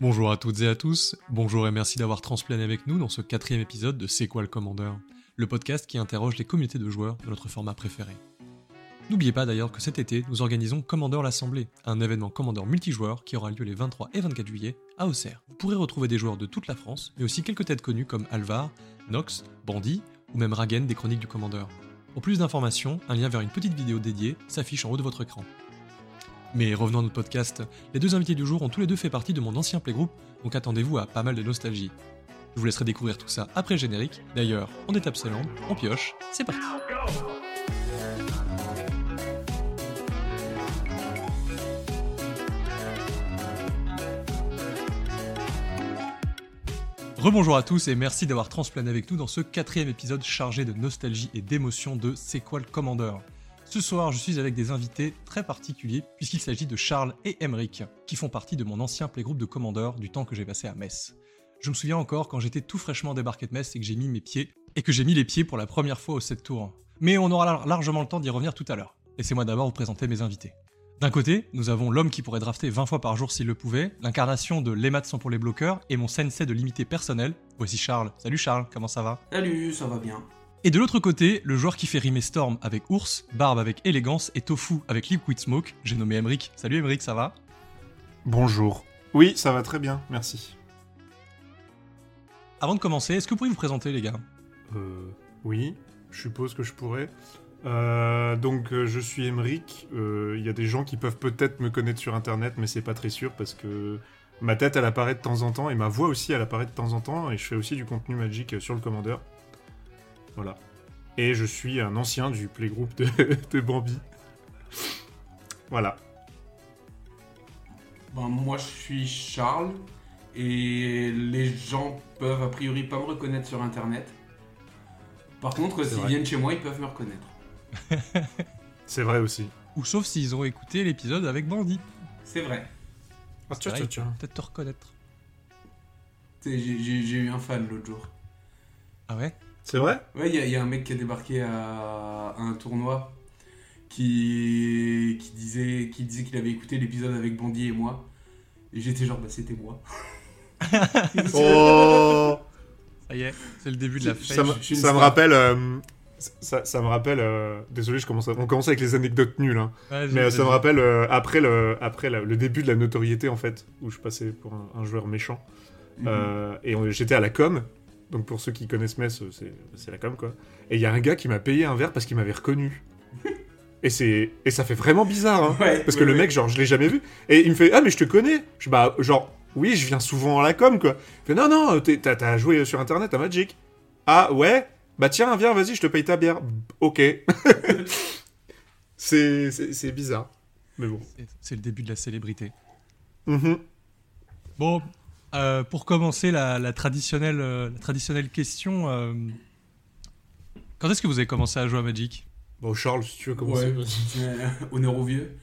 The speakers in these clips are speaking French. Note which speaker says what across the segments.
Speaker 1: Bonjour à toutes et à tous, bonjour et merci d'avoir transplané avec nous dans ce quatrième épisode de C'est quoi le commandeur? Le podcast qui interroge les communautés de joueurs de notre format préféré. N'oubliez pas d'ailleurs que cet été, nous organisons Commander l'Assemblée, un événement Commander multijoueur qui aura lieu les 23 et 24 juillet à Auxerre. Vous pourrez retrouver des joueurs de toute la France, mais aussi quelques têtes connues comme Alvar, Nox, Bandy ou même Ragen des Chroniques du Commandeur. Pour plus d'informations, un lien vers une petite vidéo dédiée s'affiche en haut de votre écran. Mais revenons à notre podcast, les deux invités du jour ont tous les deux fait partie de mon ancien playgroup, donc attendez-vous à pas mal de nostalgie. Je vous laisserai découvrir tout ça après générique. D'ailleurs, on est Selland, on pioche, c'est parti. Rebonjour à tous et merci d'avoir transplané avec nous dans ce quatrième épisode chargé de nostalgie et d'émotion de C'est quoi le commandeur? Ce soir, je suis avec des invités très particuliers puisqu'il s'agit de Charles et Emeric, qui font partie de mon ancien playgroupe de commandeurs du temps que j'ai passé à Metz. Je me souviens encore quand j'étais tout fraîchement débarqué de Metz et que j'ai mis mes pieds et que j'ai mis les pieds pour la première fois au 7 tours. Mais on aura largement le temps d'y revenir tout à l'heure. Laissez-moi d'abord vous présenter mes invités. D'un côté, nous avons l'homme qui pourrait drafter 20 fois par jour s'il le pouvait, l'incarnation de Les pour les bloqueurs et mon sensei de limité personnel. Voici Charles. Salut Charles, comment ça va?
Speaker 2: Salut, ça va bien.
Speaker 1: Et de l'autre côté, le joueur qui fait rimer Storm avec Ours, Barbe avec Élégance et Tofu avec Liquid Smoke, j'ai nommé Emric. Salut Emric, ça va?
Speaker 3: Bonjour. Oui, ça va très bien, merci.
Speaker 1: Avant de commencer, est-ce que vous pourriez vous présenter les gars?
Speaker 3: Euh. Oui, je suppose que je pourrais. Euh, donc euh, je suis Emeric. Il y a des gens qui peuvent peut-être me connaître sur internet, mais c'est pas très sûr parce que ma tête elle apparaît de temps en temps et ma voix aussi elle apparaît de temps en temps et je fais aussi du contenu magique sur le commandeur. Voilà. Et je suis un ancien du playgroup de, de Bambi. voilà.
Speaker 2: Ben, moi je suis Charles et les gens peuvent a priori pas me reconnaître sur internet. Par contre, s'ils viennent chez moi, ils peuvent me reconnaître.
Speaker 3: C'est vrai aussi.
Speaker 1: Ou sauf s'ils ont écouté l'épisode avec Bandit.
Speaker 2: C'est vrai.
Speaker 3: Ah,
Speaker 1: vrai, ils peuvent Peut-être te reconnaître.
Speaker 2: J'ai eu un fan l'autre jour.
Speaker 1: Ah ouais?
Speaker 3: C'est vrai?
Speaker 2: Ouais, il y, a- il y a un mec qui a débarqué à, à un tournoi qui, qui disait qui disait qu'il avait écouté l'épisode avec Bandy et moi. Et j'étais genre, bah c'était moi.
Speaker 3: Oh
Speaker 1: Ça y est, c'est le début de la
Speaker 3: Ça,
Speaker 1: fête.
Speaker 2: une
Speaker 3: ça me rappelle. euh, ça, ça me rappelle. euh, désolé, je commence à- on commence avec les anecdotes nulles. hein. Mais euh, ça me rappelle euh, après, le, après la- le début de la notoriété, en fait, où je passais pour un, un joueur méchant.
Speaker 2: Mhm.
Speaker 3: Euh, et j'étais à la com. Donc pour ceux qui connaissent Metz, euh, c'est c'est la com, quoi. Et il y a un gars qui m'a payé un verre parce qu'il m'avait reconnu. Et, c'est et ça fait vraiment bizarre, hein.
Speaker 2: Ouais,
Speaker 3: Parce
Speaker 2: ouais,
Speaker 3: que le mec, genre, je l'ai jamais vu. Et il me fait Ah, mais je te connais. Je bah, genre, oui, je viens souvent à la com, quoi. Il fait Non, non, t'es- t'as joué sur internet à Magic. Ah, ouais Bah, tiens, viens, vas-y, je te paye ta bière. Ok. c'est bizarre. Mais bon.
Speaker 1: C'est- le début de la célébrité.
Speaker 3: Mhm.
Speaker 1: Bon, euh, pour commencer la, la traditionnelle, euh, la traditionnelle question, euh, quand est-ce que vous avez commencé à jouer à Magic?
Speaker 3: Bon, Charles, si tu veux commencer.
Speaker 2: Ouais, honneur aux vieux.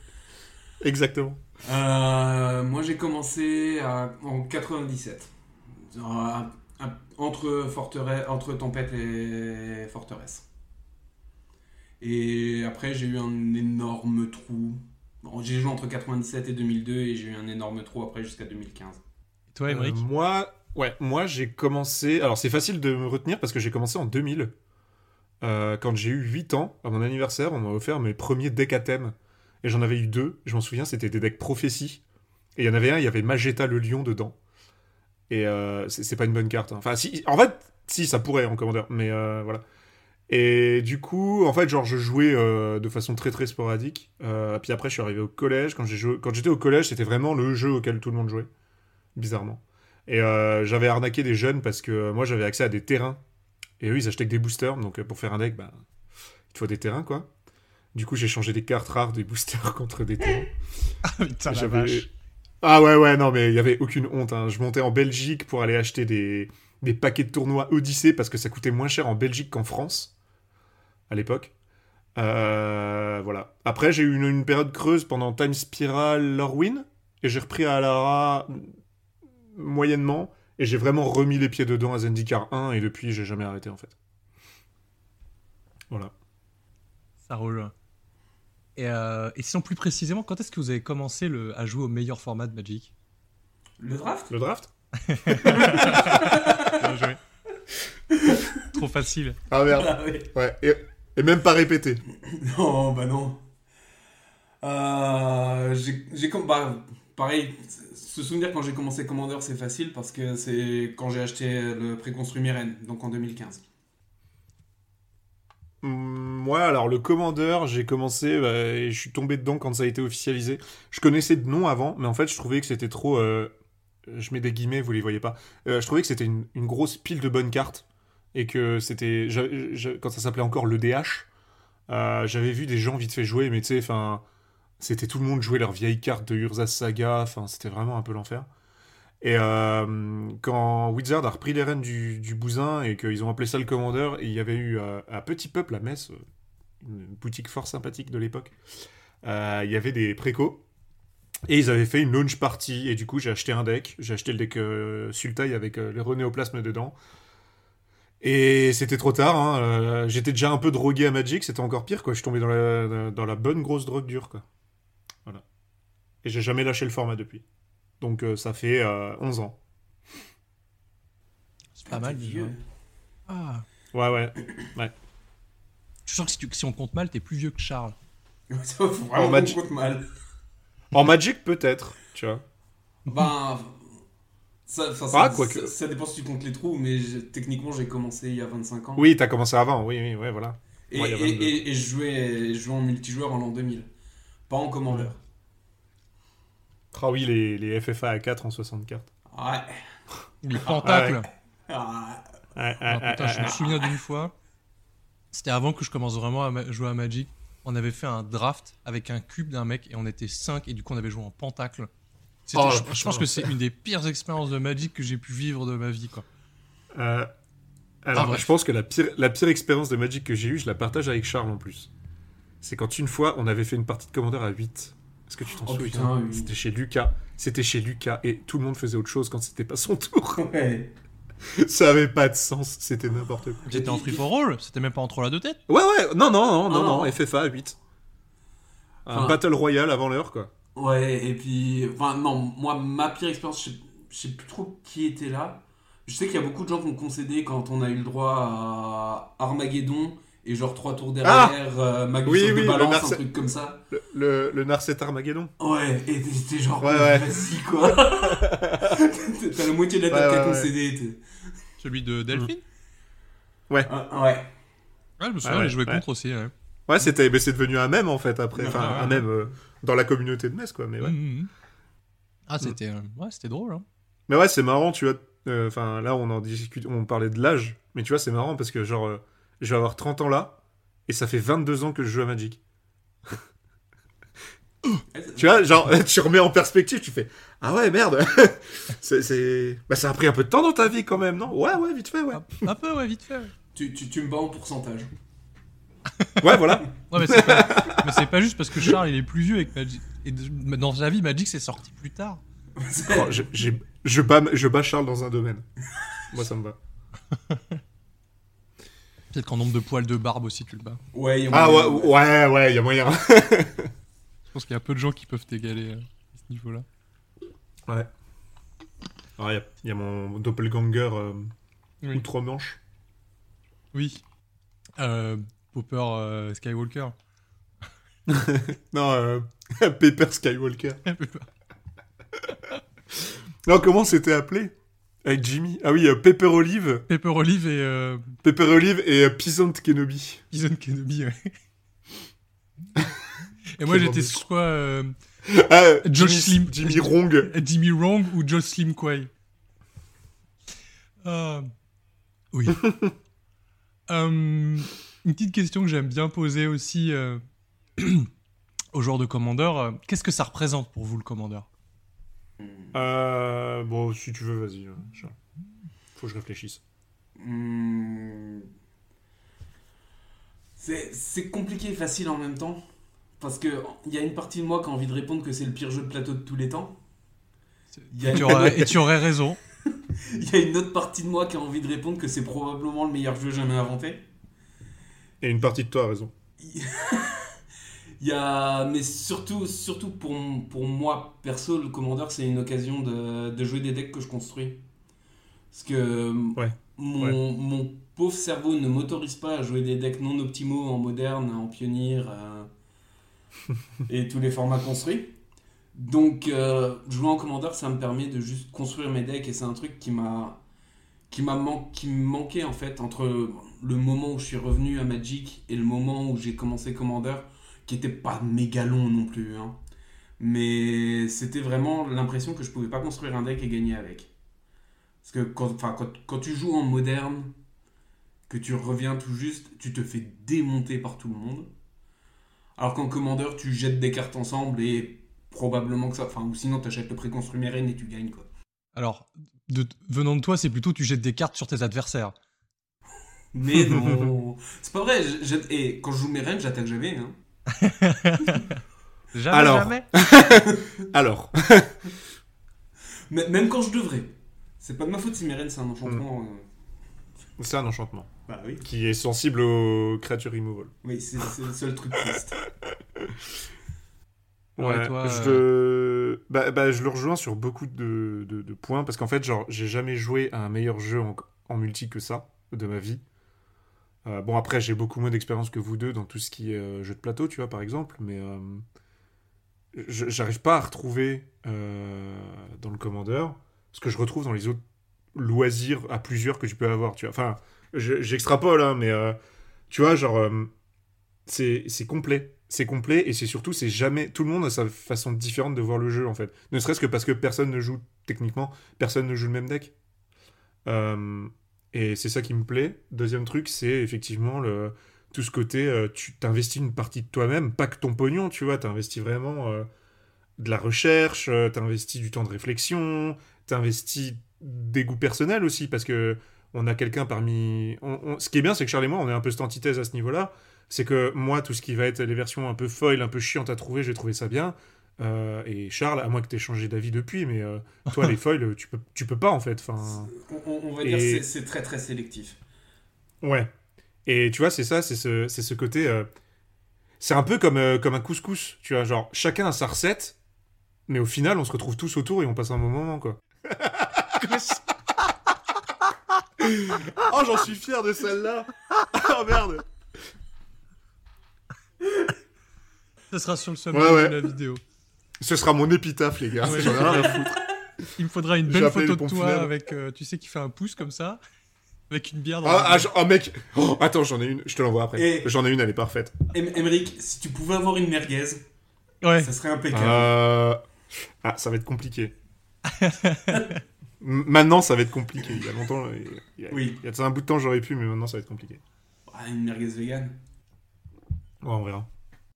Speaker 3: Exactement.
Speaker 2: Euh, moi j'ai commencé à- en 97. Euh, à- entre, forteresse, entre Tempête et Forteresse. Et après j'ai eu un énorme trou. Bon, j'ai joué entre 97 et 2002 et j'ai eu un énorme trou après jusqu'à 2015.
Speaker 1: Et toi, Emmerich
Speaker 3: Euh, moi, ouais, moi j'ai commencé. Alors c'est facile de me retenir parce que j'ai commencé en 2000. Euh, quand j'ai eu 8 ans, à mon anniversaire, on m'a offert mes premiers decks à thème. Et j'en avais eu deux. Je m'en souviens, c'était des decks prophétie. Et il y en avait un, il y avait Magetta le lion dedans. Et euh, c'est pas une bonne carte. hein. Enfin, si, en fait, si, ça pourrait en commandeur. Mais euh, voilà. Et du coup, en fait, genre, je jouais euh, de façon très très sporadique. Puis après, je suis arrivé au collège. Quand j'étais au collège, c'était vraiment le jeu auquel tout le monde jouait bizarrement. Et euh, j'avais arnaqué des jeunes parce que euh, moi j'avais accès à des terrains. Et eux ils achetaient que des boosters, donc euh, pour faire un deck, bah, il te faut des terrains quoi. Du coup j'ai changé des cartes rares des boosters contre des terrains.
Speaker 1: Ah putain, la
Speaker 3: J'avais-
Speaker 1: vache.
Speaker 3: Ah ouais ouais non mais il y avait aucune honte. hein. Je montais en Belgique pour aller acheter des, des paquets de tournois Odyssée parce que ça coûtait moins cher en Belgique qu'en France à l'époque. Euh, voilà. Après j'ai eu une, une période creuse pendant Time Spiral Lorwyn et j'ai repris à Lara moyennement et j'ai vraiment remis les pieds dedans à Zendikar 1 et depuis j'ai jamais arrêté en fait. Voilà.
Speaker 1: Ça roule. Et, euh, et sinon, plus précisément, quand est-ce que vous avez commencé le, à jouer au meilleur format de Magic?
Speaker 2: Le draft?
Speaker 3: Le draft?
Speaker 1: Bien joué. Trop facile.
Speaker 3: Ah merde.
Speaker 2: Ah ouais.
Speaker 3: Ouais. Et, et même pas répété.
Speaker 2: Non, bah non. Euh, j'ai j'ai com- bah, pareil, se souvenir quand j'ai commencé Commander, c'est facile parce que c'est quand j'ai acheté le préconstruit Myrène, donc en 2015.
Speaker 3: Hum, Moi, alors le commandeur, j'ai commencé bah, et je suis tombé dedans quand ça a été officialisé. Je connaissais de nom avant, mais en fait, je trouvais que c'était trop. euh, je mets des guillemets, vous les voyez pas. Euh, je trouvais que c'était une, grosse pile de bonnes cartes et que c'était. Quand ça s'appelait encore l'EDH, euh, j'avais vu des gens vite fait jouer, mais tu sais, enfin. C'était tout le monde jouait leurs vieilles cartes de Urza Saga, enfin, c'était vraiment un peu l'enfer. Et euh, quand Wizard a repris les rênes du, bousin et qu'ils ont appelé ça le commandeur, il y avait eu euh, à Petit Peuple à Metz, euh, une boutique fort sympathique de l'époque, euh, il y avait des précos. Et ils avaient fait une launch party, et du coup j'ai acheté un deck. J'ai acheté le deck euh, Sultai avec euh, les renéoplasmes dedans. Et c'était trop tard, hein, euh, j'étais déjà un peu drogué à Magic, c'était encore pire, quoi. Je suis tombé dans la, bonne grosse drogue dure. Et j'ai jamais lâché le format depuis. Donc euh, ça fait euh, 11 ans.
Speaker 1: C'est pas mal.
Speaker 2: Vieux.
Speaker 1: Ah.
Speaker 3: Ouais, ouais.
Speaker 1: Je suis sûr que si, tu- si on compte mal, t'es plus vieux que Charles.
Speaker 2: Ça faut vraiment
Speaker 3: En match-
Speaker 2: compte mal.
Speaker 3: En Magic, peut-être, tu vois.
Speaker 2: Ben, ça, ça,
Speaker 3: Ah,
Speaker 2: ça, dépend si tu comptes les trous, mais techniquement j'ai commencé il y a 25 ans.
Speaker 3: Oui, t'as commencé avant, oui, oui, ouais, voilà.
Speaker 2: Et,
Speaker 3: Ouais,
Speaker 2: et-
Speaker 3: 22.
Speaker 2: et- et je, jouais, je jouais en multijoueur en l'an 2000, pas en Commander.
Speaker 3: Ah oui, les, les FFA à 4 en 60 cartes.
Speaker 2: Ouais.
Speaker 1: Les pentacles.
Speaker 2: Ah,
Speaker 3: Ouais, ouais,
Speaker 1: Ah, putain, je me souviens d'une fois. C'était avant que je commence vraiment à jouer à Magic. On avait fait un draft avec un cube d'un mec et on était 5 et du coup on avait joué en pentacle.
Speaker 3: Oh,
Speaker 1: je, je pense que c'est une des pires expériences de Magic que j'ai pu vivre de ma vie quoi.
Speaker 3: Euh, alors,
Speaker 1: Ah,
Speaker 3: je pense que la pire, la pire expérience de Magic que j'ai eue, je la partage avec Charles en plus. C'est quand une fois, on avait fait une partie de commandeur à 8. Est-ce que tu t'en
Speaker 2: Oh,
Speaker 3: souviens
Speaker 2: putain, oui.
Speaker 3: C'était chez Lucas. C'était chez Lucas et tout le monde faisait autre chose quand c'était pas son tour.
Speaker 2: ouais.
Speaker 3: Ça avait pas de sens, c'était n'importe quoi.
Speaker 1: J'étais en free for all, c'était même pas entre la deux têtes.
Speaker 3: Ouais, ouais, non, non, non, non,
Speaker 2: Ah,
Speaker 3: non,
Speaker 2: non.
Speaker 3: FFA à 8. Un
Speaker 2: Enfin-
Speaker 3: Battle Royale avant l'heure, quoi.
Speaker 2: Ouais, et puis, enfin, non, moi, ma pire expérience, je sais, je sais plus trop qui était là. Je sais qu'il y a beaucoup de gens qui ont concédé quand on a eu le droit à Armageddon et genre trois tours derrière, euh, Magus
Speaker 3: Ah Oui, oui,
Speaker 2: the
Speaker 3: le
Speaker 2: balance, un truc comme ça.
Speaker 3: Le, le, le Narset Armageddon.
Speaker 2: Ouais, et t'es genre,
Speaker 3: Ouais, ouais.
Speaker 2: vas-y quoi. T'as la moitié de la table
Speaker 3: Ouais,
Speaker 2: qui a
Speaker 3: ouais,
Speaker 2: concédé. t'es-
Speaker 1: Celui de Delphine?
Speaker 2: Ah, ouais.
Speaker 1: Ouais, je me souviens,
Speaker 3: Ouais,
Speaker 1: j'ai joué
Speaker 3: ouais.
Speaker 1: contre aussi. Ouais.
Speaker 3: Ouais, c'était, mais c'est devenu un mème en fait après. Enfin, un mème euh, dans la communauté de Metz, quoi. Mais ouais.
Speaker 1: Mhm, mhm. Ah, c'était euh, ouais, c'était drôle. Hein.
Speaker 3: Mais ouais, c'est marrant, tu vois. euh, Enfin, là, on en discute, on parlait de l'âge. Mais tu vois, c'est marrant parce que, genre, euh, je vais avoir 30 ans là. Et ça fait 22 ans que je joue à Magic. Tu vois, genre, tu remets en perspective, tu fais Ah ouais, merde c'est, c'est... Bah, ça a pris un peu de temps dans ta vie quand même, non? Ouais, ouais, vite fait, ouais.
Speaker 1: Un, un peu, ouais, vite fait. ouais.
Speaker 2: Tu, tu, tu me bats en pourcentage.
Speaker 3: Ouais, voilà.
Speaker 1: Ouais, mais c'est pas, mais c'est pas juste parce que Charles il est plus vieux avec Magic. Et de- dans sa vie, Magic c'est sorti plus tard.
Speaker 3: Oh, je, j'ai- je, bats, je bats Charles dans un domaine. Moi, ça me va.
Speaker 1: Peut-être qu'en nombre de poils de barbe aussi tu le bats.
Speaker 2: Ouais, il y a
Speaker 3: Ah
Speaker 2: moyen.
Speaker 3: ouais, ouais, ouais, il y a moyen.
Speaker 1: Je pense qu'il y a peu de gens qui peuvent t'égaler euh, à ce niveau-là.
Speaker 3: Ouais. Il y, a- y a mon doppelganger euh,
Speaker 1: Oui.
Speaker 3: outre-manche.
Speaker 1: Oui. Euh, Popper euh, Skywalker.
Speaker 3: Non, euh, Pepper Skywalker. non, comment c'était appelé? Avec Jimmy Ah oui, euh, Pepper Olive,
Speaker 1: Pepper Olive et euh,
Speaker 3: Pepper Olive et euh, Peasant Kenobi.
Speaker 1: Bison Kenobi, ouais. et moi j'étais soit euh,
Speaker 3: Ah,
Speaker 1: Josh
Speaker 3: Jimmy,
Speaker 1: Slim.
Speaker 3: Jimmy Wrong.
Speaker 1: Jimmy Wrong ou Josh Slim Quay. Euh, oui. Euh, une petite question que j'aime bien poser aussi au joueur de commandeur. Qu'est-ce que ça représente pour vous le commandeur?
Speaker 3: Euh, bon, si tu veux, vas-y. Charles. Faut que je réfléchisse.
Speaker 2: Hmm. C'est c'est compliqué et facile en même temps. Parce que il y a une partie de moi qui a envie de répondre que c'est le pire jeu de plateau de tous les temps. Y, a,
Speaker 1: et tu, aurais, et tu aurais raison.
Speaker 2: il y a une autre partie de moi qui a envie de répondre que c'est probablement le meilleur jeu jamais inventé.
Speaker 3: Et une partie de toi a raison.
Speaker 2: Il y a, mais surtout, surtout pour, pour moi, perso, le Commander, c'est une occasion de, de jouer des decks que je construis. Parce que
Speaker 3: Ouais.
Speaker 2: mon,
Speaker 3: Ouais.
Speaker 2: mon pauvre cerveau ne m'autorise pas à jouer des decks non optimaux en moderne, en pionnier euh, et tous les formats construits. Donc, euh, jouer en Commander, ça me permet de juste construire mes decks et c'est un truc qui m'a qui m'a man- qui me manquait en fait entre le moment où je suis revenu à Magic et le moment où j'ai commencé Commander, qui était pas méga long non plus. hein. Mais c'était vraiment l'impression que je pouvais pas construire un deck et gagner avec. Parce que quand, quand, quand tu joues en moderne, que tu reviens tout juste, tu te fais démonter par tout le monde. Alors qu'en Commander, tu jettes des cartes ensemble et probablement que ça. Enfin, ou sinon, tu achètes le préconstruit Meren et tu gagnes quoi.
Speaker 1: Alors, de, venant de toi, c'est plutôt tu jettes des cartes sur tes adversaires.
Speaker 2: Mais non, c'est pas vrai. et quand je joue Meren, j'attaque jamais. Hein.
Speaker 1: Jamais,
Speaker 3: Alors.
Speaker 1: jamais.
Speaker 3: Alors,
Speaker 2: Mais- Même quand je devrais. C'est pas de ma faute si Meren c'est un enchantement. euh,
Speaker 3: c'est un enchantement
Speaker 2: Bah oui.
Speaker 3: qui est sensible aux créatures removal.
Speaker 2: Oui, c'est le seul truc triste.
Speaker 1: Ouais,
Speaker 3: Ouais,
Speaker 1: toi,
Speaker 3: je, bah, bah, je le rejoins sur beaucoup de, de- de points parce qu'en fait, genre, j'ai jamais joué à un meilleur jeu en, en multi que ça de ma vie. Euh, bon, après, j'ai beaucoup moins d'expérience que vous deux dans tout ce qui est euh, jeu de plateau, tu vois, par exemple, mais euh, j'arrive pas à retrouver dans le Commander ce que je retrouve dans les autres loisirs à plusieurs que tu peux avoir, tu vois. Enfin, je- j'extrapole, hein, mais tu vois, genre, c'est complet. C'est complet et c'est surtout, c'est jamais. Tout le monde a sa façon différente de voir le jeu en fait. Ne serait-ce que parce que personne ne joue, techniquement, personne ne joue le même deck. Euh, et c'est ça qui me plaît. Deuxième truc, c'est effectivement le, tout ce côté, euh, tu t'investis une partie de toi-même, pas que ton pognon, tu vois, t'investis vraiment euh, de la recherche, euh, t'investis du temps de réflexion, t'investis des goûts personnels aussi, parce que on a quelqu'un parmi. on- Ce qui est bien, c'est que Charles et moi, on est un peu cette antithèse à ce niveau-là. C'est que moi, tout ce qui va être les versions un peu foil, un peu chiantes à trouver, j'ai trouvé ça bien. Euh, et Charles, à moins que tu aies changé d'avis depuis, mais euh, toi, les foils, tu peux, tu peux pas en fait. Enfin,
Speaker 2: On, va
Speaker 3: Et-
Speaker 2: dire c'est c'est très très sélectif.
Speaker 3: ouais. Et tu vois, c'est ça, c'est ce, c'est ce côté. euh, c'est un peu comme, euh, comme un couscous, tu vois. Genre, chacun a sa recette, mais au final, on se retrouve tous autour et on passe un bon moment, quoi. oh, j'en suis fier de celle-là! oh merde!
Speaker 1: Ça sera sur le
Speaker 3: Ouais, ouais.
Speaker 1: de la vidéo.
Speaker 3: Ce sera mon épitaphe, les gars.
Speaker 1: Ouais.
Speaker 3: J'en ai rien à foutre.
Speaker 1: Il me faudra une belle photo de toi avec, euh, tu sais, qui fait un pouce comme ça, avec une bière dans
Speaker 3: Ah,
Speaker 1: la
Speaker 3: ah, oh, mec! Oh, attends, j'en ai une, je te l'envoie après.
Speaker 2: Et-
Speaker 3: J'en ai une, elle est parfaite.
Speaker 2: Em- Emmerich, si tu pouvais avoir une merguez,
Speaker 1: Ouais.
Speaker 2: ça serait impeccable.
Speaker 3: Euh... Ah, ça va être compliqué. M- maintenant, ça va être compliqué. Il y a longtemps, il y a,
Speaker 2: Oui.
Speaker 3: il y a de ça un bout de temps, j'aurais pu, mais maintenant, ça va être compliqué.
Speaker 2: Ah, une merguez vegan.
Speaker 3: Ouais, on verra.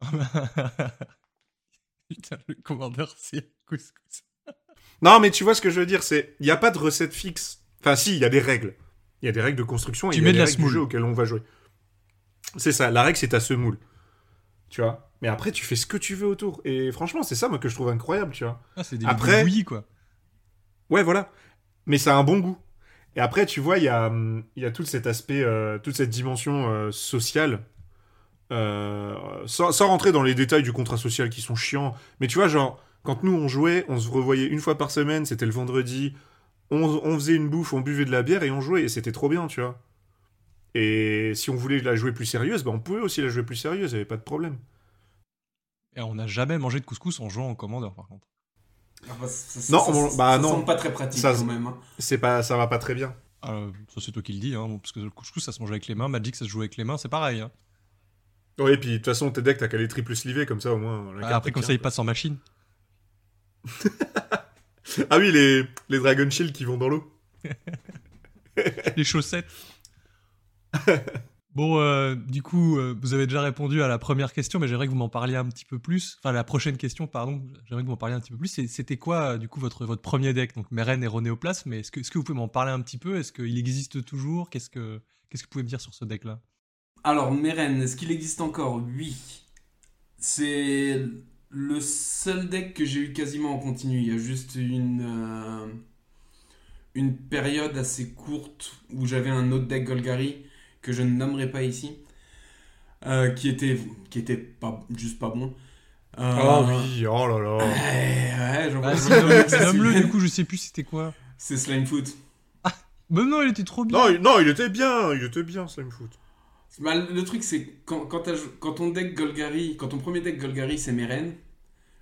Speaker 1: Putain, le commandeur, c'est couscous.
Speaker 3: Non, mais tu vois ce que je veux dire, c'est il n'y a pas de recette fixe. Enfin, si, il y a des règles. Il y a des règles de construction et il y a
Speaker 1: de
Speaker 3: des
Speaker 1: la
Speaker 3: règles du jeu auquel on va jouer. C'est ça, la règle, c'est ta semoule. Tu vois? Mais après, tu fais ce que tu veux autour. Et franchement, c'est ça, moi, que je trouve incroyable, tu vois.
Speaker 1: Ah, c'est des
Speaker 3: Après-
Speaker 1: des bouillies, quoi.
Speaker 3: Ouais, voilà. Mais ça a un bon goût. Et après, tu vois, il y a, hum, il y a tout cet aspect, euh, toute cette dimension euh, sociale. Euh, sans, sans rentrer dans les détails du contrat social qui sont chiants. Mais tu vois, genre, quand nous on jouait, on se revoyait une fois par semaine, c'était le vendredi. On, on faisait une bouffe, on buvait de la bière et on jouait. Et c'était trop bien, tu vois. Et si on voulait la jouer plus sérieuse, bah on pouvait aussi la jouer plus sérieuse, il n'y avait pas de problème.
Speaker 1: Et on n'a jamais mangé de couscous en jouant en commandeur, par contre.
Speaker 2: Ah, bah, ça, ça-
Speaker 3: Non,
Speaker 2: ça-
Speaker 3: on-
Speaker 2: ça-
Speaker 3: bah
Speaker 2: ça
Speaker 3: non.
Speaker 2: semble pas très pratique
Speaker 3: Ça-
Speaker 2: quand même. hein.
Speaker 3: C'est pas, ça va pas très bien.
Speaker 1: Ah, ça, c'est toi qui le dis, hein, parce que le couscous, ça se mange avec les mains. Magic, ça se joue avec les mains, c'est pareil. Hein.
Speaker 3: Ouais, et puis de toute façon, tes decks, t'as qu'à les triple sliver, comme ça au moins. la
Speaker 1: Ah,
Speaker 3: carte,
Speaker 1: après, comme
Speaker 3: tient,
Speaker 1: ça, il
Speaker 3: quoi.
Speaker 1: passe en machine.
Speaker 3: Ah oui, les, les Dragon Shield qui vont dans l'eau.
Speaker 1: les chaussettes. bon, euh, du coup, euh, vous avez déjà répondu à la première question, mais j'aimerais que vous m'en parliez un petit peu plus. Enfin, la prochaine question, pardon, j'aimerais que vous m'en parliez un petit peu plus. C'était quoi, euh, du coup, votre, votre premier deck? Donc, Meren et Ronéoplasme, mais est-ce que, est-ce que vous pouvez m'en parler un petit peu? Est-ce qu'il existe toujours? Qu'est-ce que Qu'est-ce que vous pouvez me dire sur ce deck-là?
Speaker 2: Alors, Meren, est-ce qu'il existe encore? Oui. C'est le seul deck que j'ai eu quasiment en continu. Il y a juste une, euh, une période assez courte où j'avais un autre deck Golgari que je ne nommerai pas ici. euh, qui était qui était pas juste pas bon. Euh,
Speaker 3: Oh oui, oh là là.
Speaker 2: Ouais, ouais, j'en
Speaker 1: Ah,
Speaker 2: ça
Speaker 1: Nomme-le, du coup, je sais plus c'était quoi.
Speaker 2: C'est Slimefoot.
Speaker 1: Mais non, il était trop bien.
Speaker 3: Non, il, non, il était bien, il était bien, Slimefoot.
Speaker 2: Bah, le truc, c'est que quand, quand, quand ton deck Golgari, quand ton premier deck Golgari c'est Meren,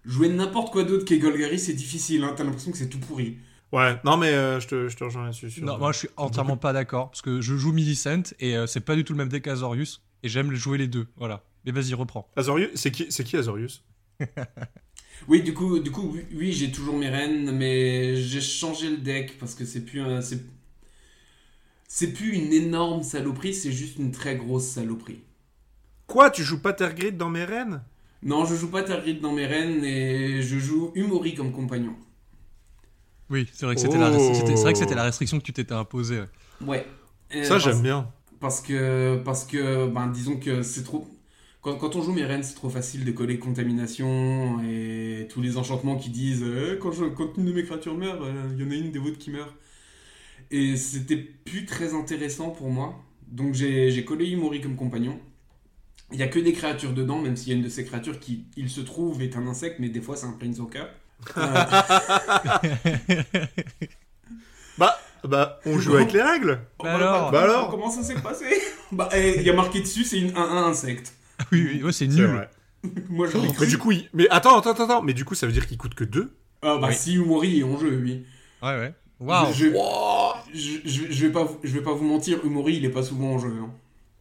Speaker 2: jouer n'importe quoi d'autre qu'est Golgari c'est difficile, hein, t'as l'impression que c'est tout pourri.
Speaker 3: Ouais, non mais euh, je, te, je te rejoins là-dessus.
Speaker 1: Non, moi je suis entièrement pas d'accord parce que je joue Millicent et euh, c'est pas du tout le même deck qu'Azorius et j'aime jouer les deux. Voilà. Mais vas-y, reprends.
Speaker 3: Azorius, c'est qui, c'est qui Azorius?
Speaker 2: Oui, du coup, du coup oui, oui, j'ai toujours Meren, mais j'ai changé le deck parce que c'est plus un. C'est, c'est plus une énorme saloperie, c'est juste une très grosse saloperie.
Speaker 3: Quoi, tu joues pas Tergrid dans mes reines?
Speaker 2: Non, je joue pas Tergrid dans Meren et je joue Umori comme compagnon.
Speaker 1: Oui, c'est vrai que c'était la,
Speaker 3: Oh.
Speaker 1: c'était- c'est vrai que c'était la restriction que tu t'étais imposée. ouais.
Speaker 2: Ouais. Euh,
Speaker 3: Ça, j'aime bien.
Speaker 2: Parce que, parce que ben, disons que c'est trop. Quand, quand on joue Meren, c'est trop facile de coller contamination et tous les enchantements qui disent euh, quand, je- quand une de mes créatures meurt, euh, il y en a une des vôtres qui meurt. Et c'était plus très intéressant pour moi. Donc j'ai j'ai collé Imori comme compagnon. Il y a que des créatures dedans, même s'il y a une de ces créatures qui, il se trouve, est un insecte, mais des fois c'est un planeswalker. Euh,
Speaker 3: Bah, bah, on joue avec les règles.
Speaker 1: Bah alors
Speaker 3: Bah alors
Speaker 2: Comment ça s'est passé? Bah, eh, il y a marqué dessus, c'est une- un, un insecte.
Speaker 1: oui, oui, ouais, c'est nul.
Speaker 2: Moi je l'ai
Speaker 3: Mais du coup, il... mais attends, attends, attends, attends, mais du coup, ça veut dire qu'il coûte que 2
Speaker 2: Ah bah
Speaker 1: Oui.
Speaker 2: si Umori est en jeu, oui.
Speaker 1: Ouais, ouais. Waouh.
Speaker 2: Je, je, je- je vais pas, vous- je vais pas vous mentir, Umori il est pas souvent en jeu. hein.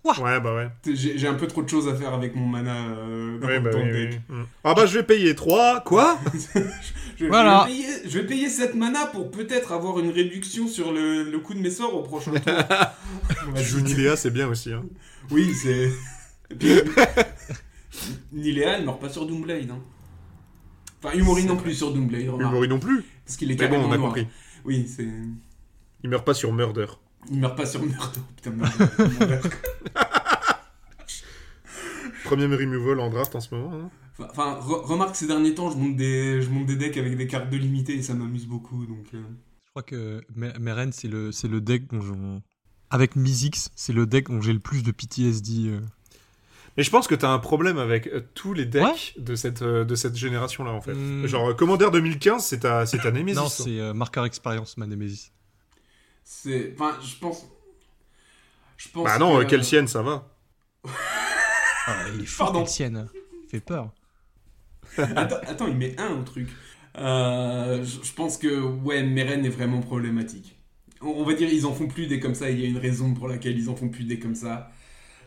Speaker 3: Ouais, bah ouais.
Speaker 2: J'ai un peu trop de choses à faire avec mon mana euh, dans,
Speaker 3: Ouais, bah oui,
Speaker 2: deck.
Speaker 3: oui. Mm. Ah bah, je vais payer 3. Quoi?
Speaker 2: Je,
Speaker 1: Voilà.
Speaker 2: je vais payer, je vais payer cette mana pour peut-être avoir une réduction sur le, le coût de mes sorts au prochain tour.
Speaker 3: Tu joues Nilea, c'est bien aussi. Hein.
Speaker 2: Oui, c'est. Puis, Nilea, elle meurt pas sur Doomblade. Hein. Enfin, Umori non plus sur Doomblade, remarque.
Speaker 3: Umori non plus.
Speaker 2: Parce qu'il est
Speaker 3: Mais bon,
Speaker 2: carrément
Speaker 3: on a
Speaker 2: noir.
Speaker 3: compris.
Speaker 2: Oui, c'est.
Speaker 3: Il meurt pas sur Murder.
Speaker 2: Il meurt pas sur Murder. Putain, Murder.
Speaker 3: Premier removal en draft en ce moment. hein.
Speaker 2: Enfin, Enfin, re- remarque, ces derniers temps, je monte, des, je monte des decks avec des cartes de limité et ça m'amuse beaucoup. Donc, euh.
Speaker 1: Je crois que Me- Meren, c'est le, c'est le deck dont je... Avec Mizix, c'est le deck dont j'ai le plus de PTSD. euh.
Speaker 3: Mais je pense que t'as un problème avec euh, tous les decks de cette, euh, de cette génération-là, en fait.
Speaker 1: Hmm.
Speaker 3: Genre, euh, Commander 2015, c'est ta, c'est ta Nemesis.
Speaker 1: Non,
Speaker 3: hein.
Speaker 1: c'est euh, marqueur expérience, ma Nemesis.
Speaker 2: c'est. Enfin, je pense. Je pense.
Speaker 3: Bah non,
Speaker 2: que-
Speaker 3: euh, Kelsienne, ça va.
Speaker 1: Ah, il est fort,
Speaker 2: Pardon.
Speaker 1: Kelsienne. Il fait peur.
Speaker 2: Attends, attends, il met un au truc. Euh, je je pense que, ouais, Meren est vraiment problématique. On, on va dire, ils en font plus des comme ça, il y a une raison pour laquelle ils en font plus des comme ça.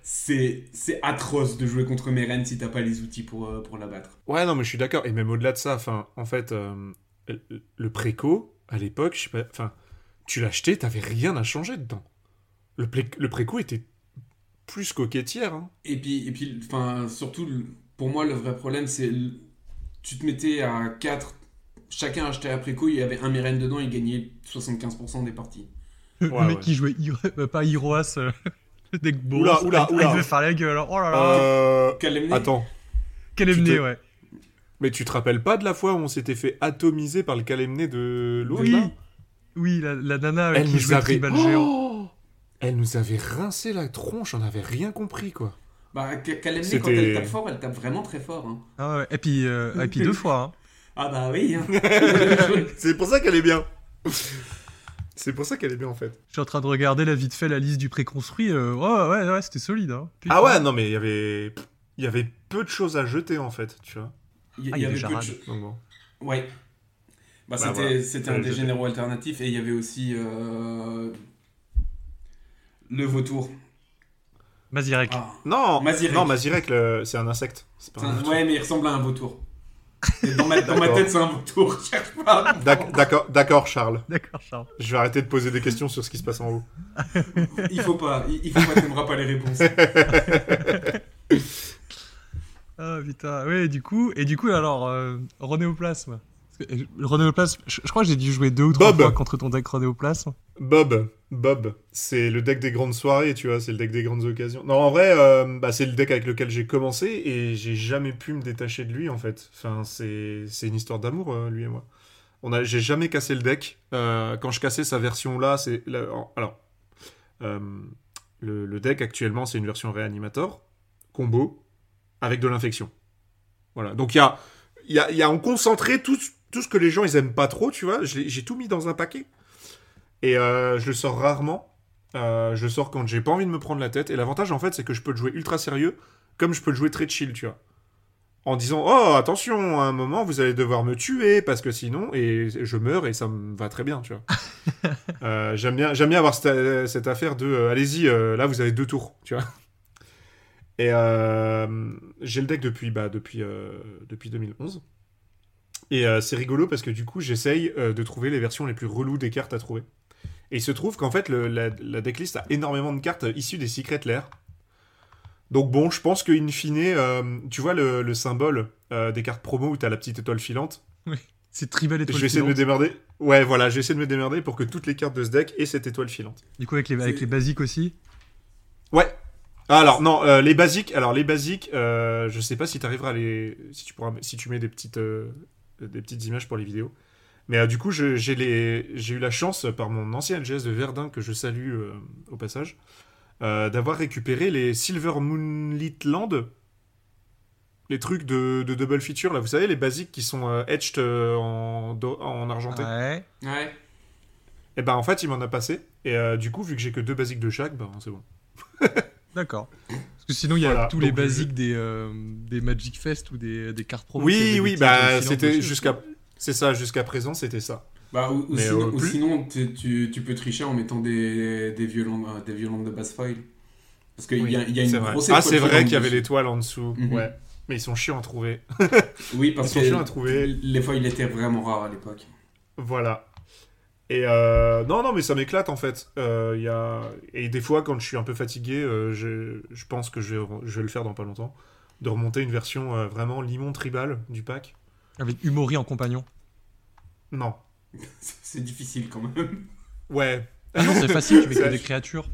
Speaker 2: C'est c'est atroce de jouer contre Meren si t'as pas les outils pour, euh, pour la battre.
Speaker 3: Ouais, non, mais je suis d'accord. Et même au-delà de ça, enfin, en fait, euh, le- préco, à l'époque, je sais pas, enfin, tu l'achetais, t'avais rien à changer dedans. Le, le préco était plus coquetière. Hein.
Speaker 2: Et puis, et puis enfin, surtout, pour moi, le vrai problème, c'est. Tu te mettais à 4, chacun achetait après coup, il y avait un Meren dedans, il gagnait 75% des parties.
Speaker 1: Le mec
Speaker 3: ouais.
Speaker 1: qui jouait euh, pas Hiroas, beau.
Speaker 3: Oula, oula, oula.
Speaker 1: Il devait faire la gueule. Oh là là.
Speaker 3: Euh, attends, te-
Speaker 1: ouais.
Speaker 3: mais tu te rappelles pas de la fois où on s'était fait atomiser par le calemné de l'autre
Speaker 1: Oui. Oui, la, la nana euh,
Speaker 3: Elle
Speaker 1: qui
Speaker 3: nous
Speaker 1: jouait
Speaker 3: avait...
Speaker 1: géant.
Speaker 3: Oh Elle nous avait rincé la tronche, on avait rien compris quoi.
Speaker 2: Bah, Kalemne, quand elle tape fort, elle tape vraiment très fort. hein.
Speaker 1: Ah ouais, et puis, euh, et puis deux fois. hein.
Speaker 2: Ah bah oui. hein.
Speaker 3: C'est pour ça qu'elle est bien. C'est pour ça qu'elle est bien en fait.
Speaker 1: Je suis en train de regarder la vite fait la liste du préconstruit. euh, ouais, ouais, ouais, c'était solide. Hein.
Speaker 3: Ah ouais, non mais il y avait il y avait peu de choses à jeter en fait, tu vois.
Speaker 2: Il y,
Speaker 1: Ah,
Speaker 2: y
Speaker 1: y
Speaker 2: avait peu de choses.
Speaker 3: Bon.
Speaker 2: Ouais.
Speaker 3: Bah
Speaker 2: Bah, c'était
Speaker 3: voilà.
Speaker 2: c'était
Speaker 3: Fallait
Speaker 2: un des généraux alternatifs et il y avait aussi euh, le vautour.
Speaker 1: Mazirek.
Speaker 2: Ah.
Speaker 3: Non,
Speaker 2: Mazirek.
Speaker 3: non, Mazirek, le- c'est un insecte. C'est pas un
Speaker 2: ouais, mais il ressemble à un vautour. Dans ma, dans ma
Speaker 3: D'accord.
Speaker 2: tête, c'est un vautour.
Speaker 3: D'accord, d'accord, Charles.
Speaker 1: D'accord, Charles.
Speaker 3: Je vais arrêter de poser des questions sur ce qui se passe en haut.
Speaker 2: Il faut pas. Il il faut pas. T'aimeras pas les réponses.
Speaker 1: Ah putain, oui, du coup, et du coup, alors, euh, Renéoplasme. Que, euh, je, je crois que j'ai dû jouer deux ou trois
Speaker 3: Bob.
Speaker 1: fois contre ton deck Renéoplasme.
Speaker 3: Bob, Bob, c'est le deck des grandes soirées, tu vois, c'est le deck des grandes occasions. Non, en vrai, euh, bah, c'est le deck avec lequel j'ai commencé et j'ai jamais pu me détacher de lui en fait. Enfin, c'est une histoire d'amour, euh, lui et moi. On a, j'ai jamais cassé le deck. Euh, quand je cassais sa version là, c'est alors le, le deck actuellement, c'est une version réanimator combo avec de l'infection. Voilà. Donc il y a, y, a, y a en concentré tout, tout ce que les gens ils aiment pas trop, tu vois. J'ai tout mis dans un paquet. Et euh, je le sors rarement. Euh, je le sors quand j'ai pas envie de me prendre la tête. Et l'avantage en fait, c'est que je peux le jouer ultra sérieux, comme je peux le jouer très chill, tu vois. En disant oh attention, à un moment vous allez devoir me tuer parce que sinon et je meurs et ça me va très bien, tu vois. Euh, j'aime bien, j'aime bien avoir cette, cette affaire de allez-y, là vous avez deux tours, tu vois. Et j'ai le deck depuis bah, depuis depuis 2011. Et euh, c'est rigolo parce que du coup j'essaye euh, de trouver les versions les plus reloues des cartes à trouver. Et il se trouve qu'en fait le- la, la decklist a énormément de cartes issues des Secret Lair. Donc bon, je pense qu'in fine, euh, tu vois le, le symbole euh, des cartes promo où t'as la petite étoile filante.
Speaker 1: C'est tribal
Speaker 3: Je
Speaker 1: étoile
Speaker 3: vais essayer de me
Speaker 1: filante.
Speaker 3: démerder. Ouais, voilà, j'ai essayé de me démerder pour que toutes les cartes de ce deck aient cette étoile filante.
Speaker 1: Du coup, avec les, avec les basiques aussi.
Speaker 3: Ouais. Alors non, euh, les basiques. Alors les basiques, euh, je sais pas si tu arriveras à les, si tu pourras, si tu mets des petites, euh, des petites images pour les vidéos. Mais euh, du coup, j'ai eu la chance par mon ancien LGS de Verdun que je salue euh, au passage, euh, d'avoir récupéré les Silver Moonlit Land, les trucs de, de double feature là. Vous savez les basiques qui sont euh, etched euh, en, argenté.
Speaker 1: Ouais.
Speaker 2: Ouais.
Speaker 3: Et ben en fait, il m'en a passé. Et euh, du coup, vu que j'ai que deux basiques de chaque, ben c'est bon.
Speaker 1: D'accord. Parce que sinon, il y a
Speaker 3: Voilà,
Speaker 1: tous les
Speaker 3: je-
Speaker 1: basiques des, euh, des Magic Fest ou des, des cartes promo.
Speaker 3: Oui, oui, bah
Speaker 1: étoiles
Speaker 3: c'était jusqu'à, c'est ça, jusqu'à présent, c'était ça.
Speaker 2: Bah, ou, sinon,
Speaker 3: euh,
Speaker 2: ou
Speaker 3: plus-
Speaker 2: sinon, tu, tu- tu peux tricher en mettant des, des, violons, euh, des violons de basse foil. Parce qu'il
Speaker 3: Oui,
Speaker 2: y, a, il y a une grosse
Speaker 3: Ah, c'est vrai qu'il y avait l'étoile en dessous.
Speaker 2: Mhm.
Speaker 3: Ouais. Mais ils sont chiants à trouver.
Speaker 2: Oui, parce
Speaker 3: Ils sont
Speaker 2: que
Speaker 3: chiants à trouver.
Speaker 2: les foils étaient vraiment rares à l'époque.
Speaker 3: Voilà. Et euh, non, non, mais ça m'éclate en fait. Euh, il y a... Et des fois, quand je suis un peu fatigué, euh, je... je pense que je vais... je vais le faire dans pas longtemps. De remonter une version euh, vraiment limon tribal du pack.
Speaker 1: Avec Humori en compagnon.
Speaker 3: Non.
Speaker 2: C'est difficile quand même.
Speaker 3: Ouais.
Speaker 1: Ah non, c'est facile, tu mets que des créatures.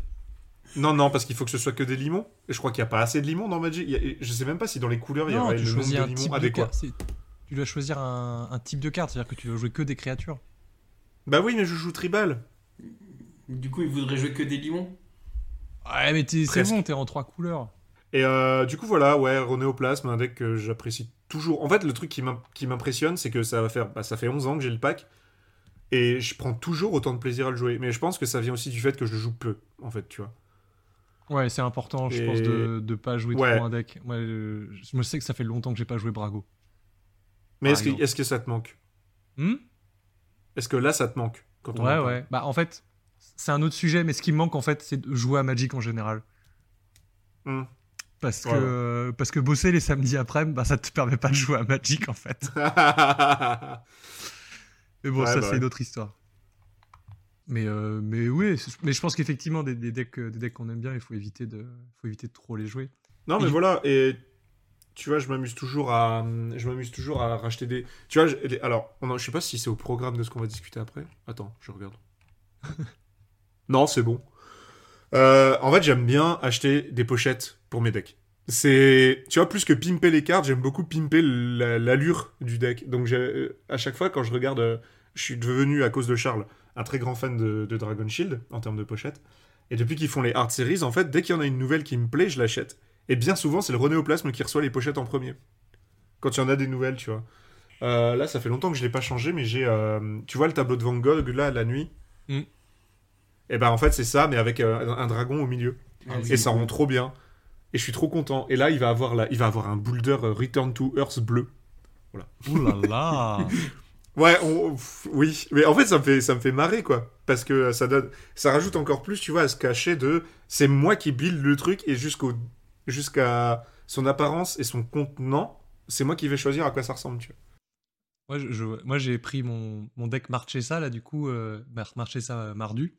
Speaker 3: Non, non, parce qu'il faut que ce soit que des limons. Et je crois qu'il n'y a pas assez de limons dans Magic. A- Je sais même pas si dans les couleurs il y
Speaker 1: tu
Speaker 3: le nombre
Speaker 1: choisis
Speaker 3: de
Speaker 1: un
Speaker 3: limons
Speaker 1: type de
Speaker 3: adéquat.
Speaker 1: Tu dois choisir un, un type de carte, c'est-à-dire que tu dois jouer que des créatures.
Speaker 3: Bah oui, mais je joue tribal.
Speaker 2: Du coup, ils voudraient jouer que des limons.
Speaker 1: Ouais, mais t'es- c'est bon, t'es en trois couleurs.
Speaker 3: Et euh, du coup, voilà, ouais, Renéoplasme, un deck que j'apprécie toujours. En fait, le truc qui m'im- qui m'impressionne, c'est que ça va faire. Bah, ça fait 11 ans que j'ai le pack. Et je prends toujours autant de plaisir à le jouer. Mais je pense que ça vient aussi du fait que je le joue peu, en fait, tu vois.
Speaker 1: Ouais, c'est important, je pense, de, de pas jouer
Speaker 3: Ouais.
Speaker 1: trop un deck. Moi, je me sais que ça fait longtemps que j'ai pas joué Brago.
Speaker 3: Mais est-ce que, que ça te manque?
Speaker 1: Hmm?
Speaker 3: Est-ce que là, ça te manque quand on en
Speaker 1: ouais,
Speaker 3: parle?
Speaker 1: ouais. Bah, en fait, c'est un autre sujet, mais ce qui me manque, en fait, c'est de jouer à Magic en général.
Speaker 3: Hmm.
Speaker 1: Parce que,
Speaker 3: Ouais,
Speaker 1: parce que bosser les samedis après, bah, ça te permet pas de jouer à Magic, en fait. Mais bon,
Speaker 3: Ouais,
Speaker 1: ça,
Speaker 3: bah
Speaker 1: c'est une autre histoire. Mais, euh, mais oui, mais je pense qu'effectivement, des, des decks, euh, des decks qu'on aime bien, il faut éviter, de, faut éviter de trop les jouer.
Speaker 3: Non, mais
Speaker 1: Et-
Speaker 3: voilà, et tu vois, je m'amuse toujours à, je m'amuse toujours à racheter des. Tu vois, je- alors, on en- je sais pas si c'est au programme de ce qu'on va discuter après. Attends, je regarde. non, c'est bon. Euh, en fait, j'aime bien acheter des pochettes pour mes decks. C'est, tu vois, plus que pimper les cartes, j'aime beaucoup pimper la- l'allure du deck. Donc, j'ai- euh, à chaque fois, quand je regarde, euh, je suis devenu, à cause de Charles, un très grand fan de, de Dragon Shield en termes de pochettes. Et depuis qu'ils font les hard series, en fait, dès qu'il y en a une nouvelle qui me plaît, je l'achète. Et bien souvent, c'est le Renéoplasme qui reçoit les pochettes en premier. Quand il y en a des nouvelles, tu vois. Euh, là, ça fait longtemps que je l'ai pas changé, mais j'ai. euh, tu vois le tableau de Van Gogh, là, la nuit
Speaker 1: Mm.
Speaker 3: Et ben en fait, c'est ça, mais avec euh, un, dragon au milieu.
Speaker 2: Ah,
Speaker 3: Et ça
Speaker 2: cool.
Speaker 3: rend trop bien. Et je suis trop content. Et là, il va avoir, la... il va avoir un boulder Return to Earth bleu.
Speaker 1: Ouh là là
Speaker 3: Ouais, on- oui, mais en fait ça me fait ça me fait marrer quoi, parce que ça donne, ça rajoute encore plus, tu vois, à ce cachet de, c'est moi qui build le truc et jusqu'au jusqu'à son apparence et son contenant, c'est moi qui vais choisir à quoi ça ressemble, tu vois.
Speaker 1: Moi, je- je- moi, j'ai pris mon, mon deck Marchesa, là, du coup, euh, Mar- Marchesa euh, Mardu.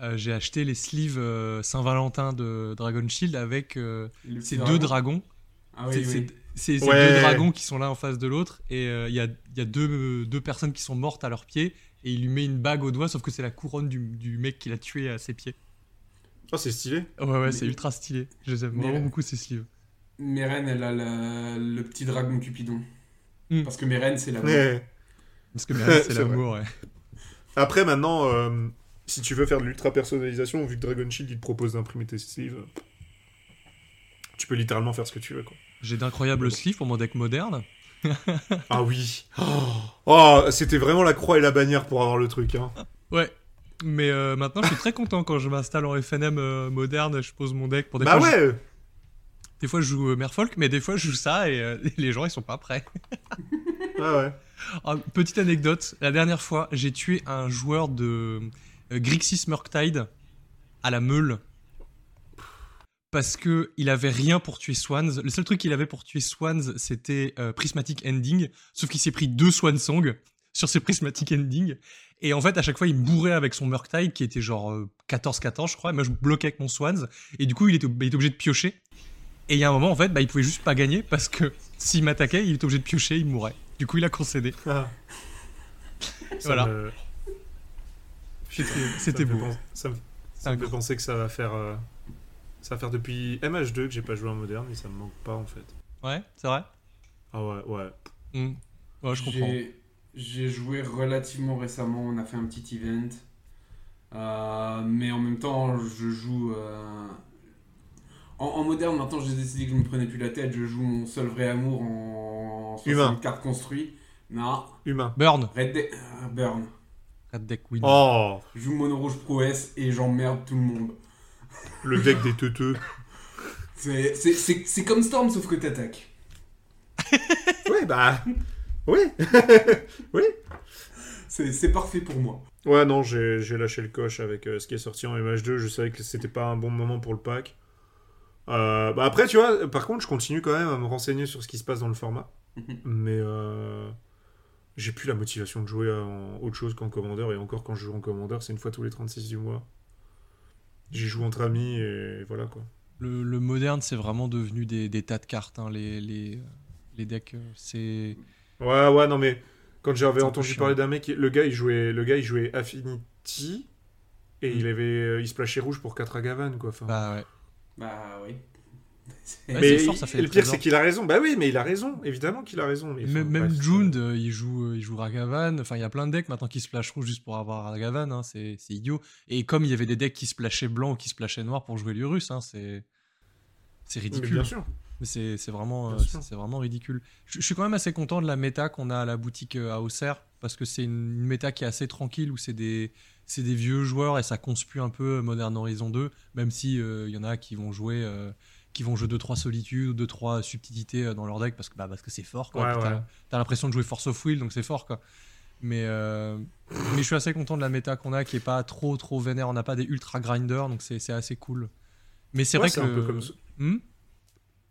Speaker 1: Euh, j'ai acheté les sleeves euh, Saint-Valentin de Dragon Shield avec euh, ces deux
Speaker 2: dragon.
Speaker 1: dragons.
Speaker 2: Ah oui,
Speaker 1: C'est-
Speaker 2: oui.
Speaker 1: c'est- C'est ces
Speaker 3: Ouais.
Speaker 1: deux dragons qui sont là en face de l'autre. Et euh, il y a, il y a deux, deux personnes qui sont mortes à leurs pieds. Et il lui met une bague au doigt, sauf que c'est la couronne du, du mec qui l'a tué à ses pieds.
Speaker 3: Oh, c'est stylé.
Speaker 1: Ouais, ouais,
Speaker 2: Mais-
Speaker 1: c'est ultra stylé. Je les aime
Speaker 2: Mais-
Speaker 1: vraiment beaucoup ces sleeves.
Speaker 2: Meren, elle a la- le petit dragon Cupidon.
Speaker 1: Hmm.
Speaker 2: Parce que Meren, c'est la.
Speaker 3: Mais
Speaker 1: Parce que c'est
Speaker 3: C'est
Speaker 1: l'amour, ouais.
Speaker 3: après maintenant, euh, si tu veux faire de l'ultra personnalisation, vu que Dragon Shield il te propose d'imprimer tes sleeves, tu peux littéralement faire ce que tu veux, quoi.
Speaker 1: J'ai d'incroyables sleeves pour mon deck moderne.
Speaker 3: ah oui. Oh, oh, c'était vraiment la croix et la bannière pour avoir le truc. Hein.
Speaker 1: Ouais. Mais euh, maintenant, je suis très content quand je m'installe en FNM euh, moderne, je pose mon deck pour des
Speaker 3: bah
Speaker 1: fois.
Speaker 3: ouais.
Speaker 1: Je... Des fois, je joue euh, Merfolk, mais des fois, je joue ça et les gens, ils sont pas prêts.
Speaker 3: ah ouais.
Speaker 1: Petite anecdote, la dernière fois, j'ai tué un joueur de Grixis Murktide à la meule parce que il avait rien pour tuer Swans. Le seul truc qu'il avait pour tuer Swans, c'était Prismatic Ending, sauf qu'il s'est pris deux Swan Song sur ses Prismatic Ending. Et en fait, à chaque fois, il me bourrait avec son Murktide qui était genre 14-14, je crois. Et moi, je bloquais avec mon Swans. Et du coup, il était, il était obligé de piocher. Et il y a un moment, en fait, bah, il pouvait juste pas gagner parce que s'il m'attaquait, il était obligé de piocher, il mourrait. Du coup, il a concédé.
Speaker 3: Ah.
Speaker 1: voilà.
Speaker 3: Me...
Speaker 1: C'était beau.
Speaker 3: Penser, ça me, ça me fait penser que ça va faire. Euh, ça va faire depuis MH2 que j'ai pas joué en moderne et ça me manque pas en fait.
Speaker 1: Ouais, c'est vrai?
Speaker 3: Ah ouais, ouais.
Speaker 1: Mmh. Ouais, je comprends.
Speaker 2: J'ai joué relativement récemment, on a fait un petit event. Euh, mais en même temps, je joue. Euh... En, en, moderne, maintenant, j'ai décidé que je me prenais plus la tête. Je joue mon seul vrai amour en 60
Speaker 3: Humain.
Speaker 2: cartes construites. Non.
Speaker 3: Humain.
Speaker 1: Burn.
Speaker 2: Red Deck. Euh, burn.
Speaker 1: Red Deck Win.
Speaker 3: Oh
Speaker 2: Je joue mono rouge prouesse et j'emmerde tout le monde.
Speaker 3: Le deck des teuteux.
Speaker 2: C'est comme Storm, sauf que t'attaques.
Speaker 3: ouais, bah. Oui Oui
Speaker 2: C'est parfait pour moi.
Speaker 3: Ouais, non, j'ai lâché le coche avec euh, ce qui est sorti en MH2. Je savais que c'était pas un bon moment pour le pack. Euh, bah après, tu vois, par contre, je continue quand même à me renseigner sur ce qui se passe dans le format. Mais euh, j'ai plus la motivation de jouer en autre chose qu'en commandeur. Et encore, quand je joue en commandeur, c'est une fois tous les 36 du mois. J'y joue entre amis et voilà quoi.
Speaker 1: Le, le moderne, c'est vraiment devenu des, des, tas de cartes. Hein. Les, les, les decks, c'est.
Speaker 3: Ouais, ouais, non, mais quand j'avais entendu parler d'un mec, le gars, il jouait, le gars, il jouait Affinity et mm. il avait, il splashait rouge pour 4 Agavan, quoi. Enfin...
Speaker 1: Bah ouais.
Speaker 2: Bah oui.
Speaker 1: Ouais,
Speaker 3: mais
Speaker 1: fort, ça fait
Speaker 3: le pire, c'est qu'il a raison. Bah oui, mais il a raison, évidemment qu'il a raison. Mais
Speaker 1: même
Speaker 3: enfin,
Speaker 1: même
Speaker 3: bref,
Speaker 1: Jund, euh, il joue, il joue Ragavan. Enfin, il y a plein de decks maintenant qui splash rouge juste pour avoir Ragavan. Hein. C'est idiot. Et comme il y avait des decks qui splashaient blanc ou qui splashaient noir pour jouer l'Urus, hein, c'est c'est ridicule.
Speaker 3: bien sûr.
Speaker 1: Mais c'est vraiment, euh, c'est vraiment ridicule. Je, je suis quand même assez content de la méta qu'on a à la boutique euh, à Auxerre parce que c'est une, méta qui est assez tranquille où c'est des, c'est des vieux joueurs et ça conspue un peu Modern Horizon 2, même si il y en a qui vont jouer, euh, qui vont jouer 2-3 solitudes ou 2-3 subtilités euh, dans leur deck parce que bah, parce que c'est fort quoi.
Speaker 3: Ouais,
Speaker 1: Puis T'as
Speaker 3: ouais.
Speaker 1: t'as l'impression de jouer Force of Will donc c'est fort quoi. Mais, euh, mais je suis assez content de la méta qu'on a qui est pas trop trop vénère. On n'a pas des ultra grinders donc c'est c'est assez cool. Mais c'est
Speaker 3: Ouais,
Speaker 1: vrai
Speaker 3: c'est
Speaker 1: que
Speaker 3: un peu comme.
Speaker 1: Hmm?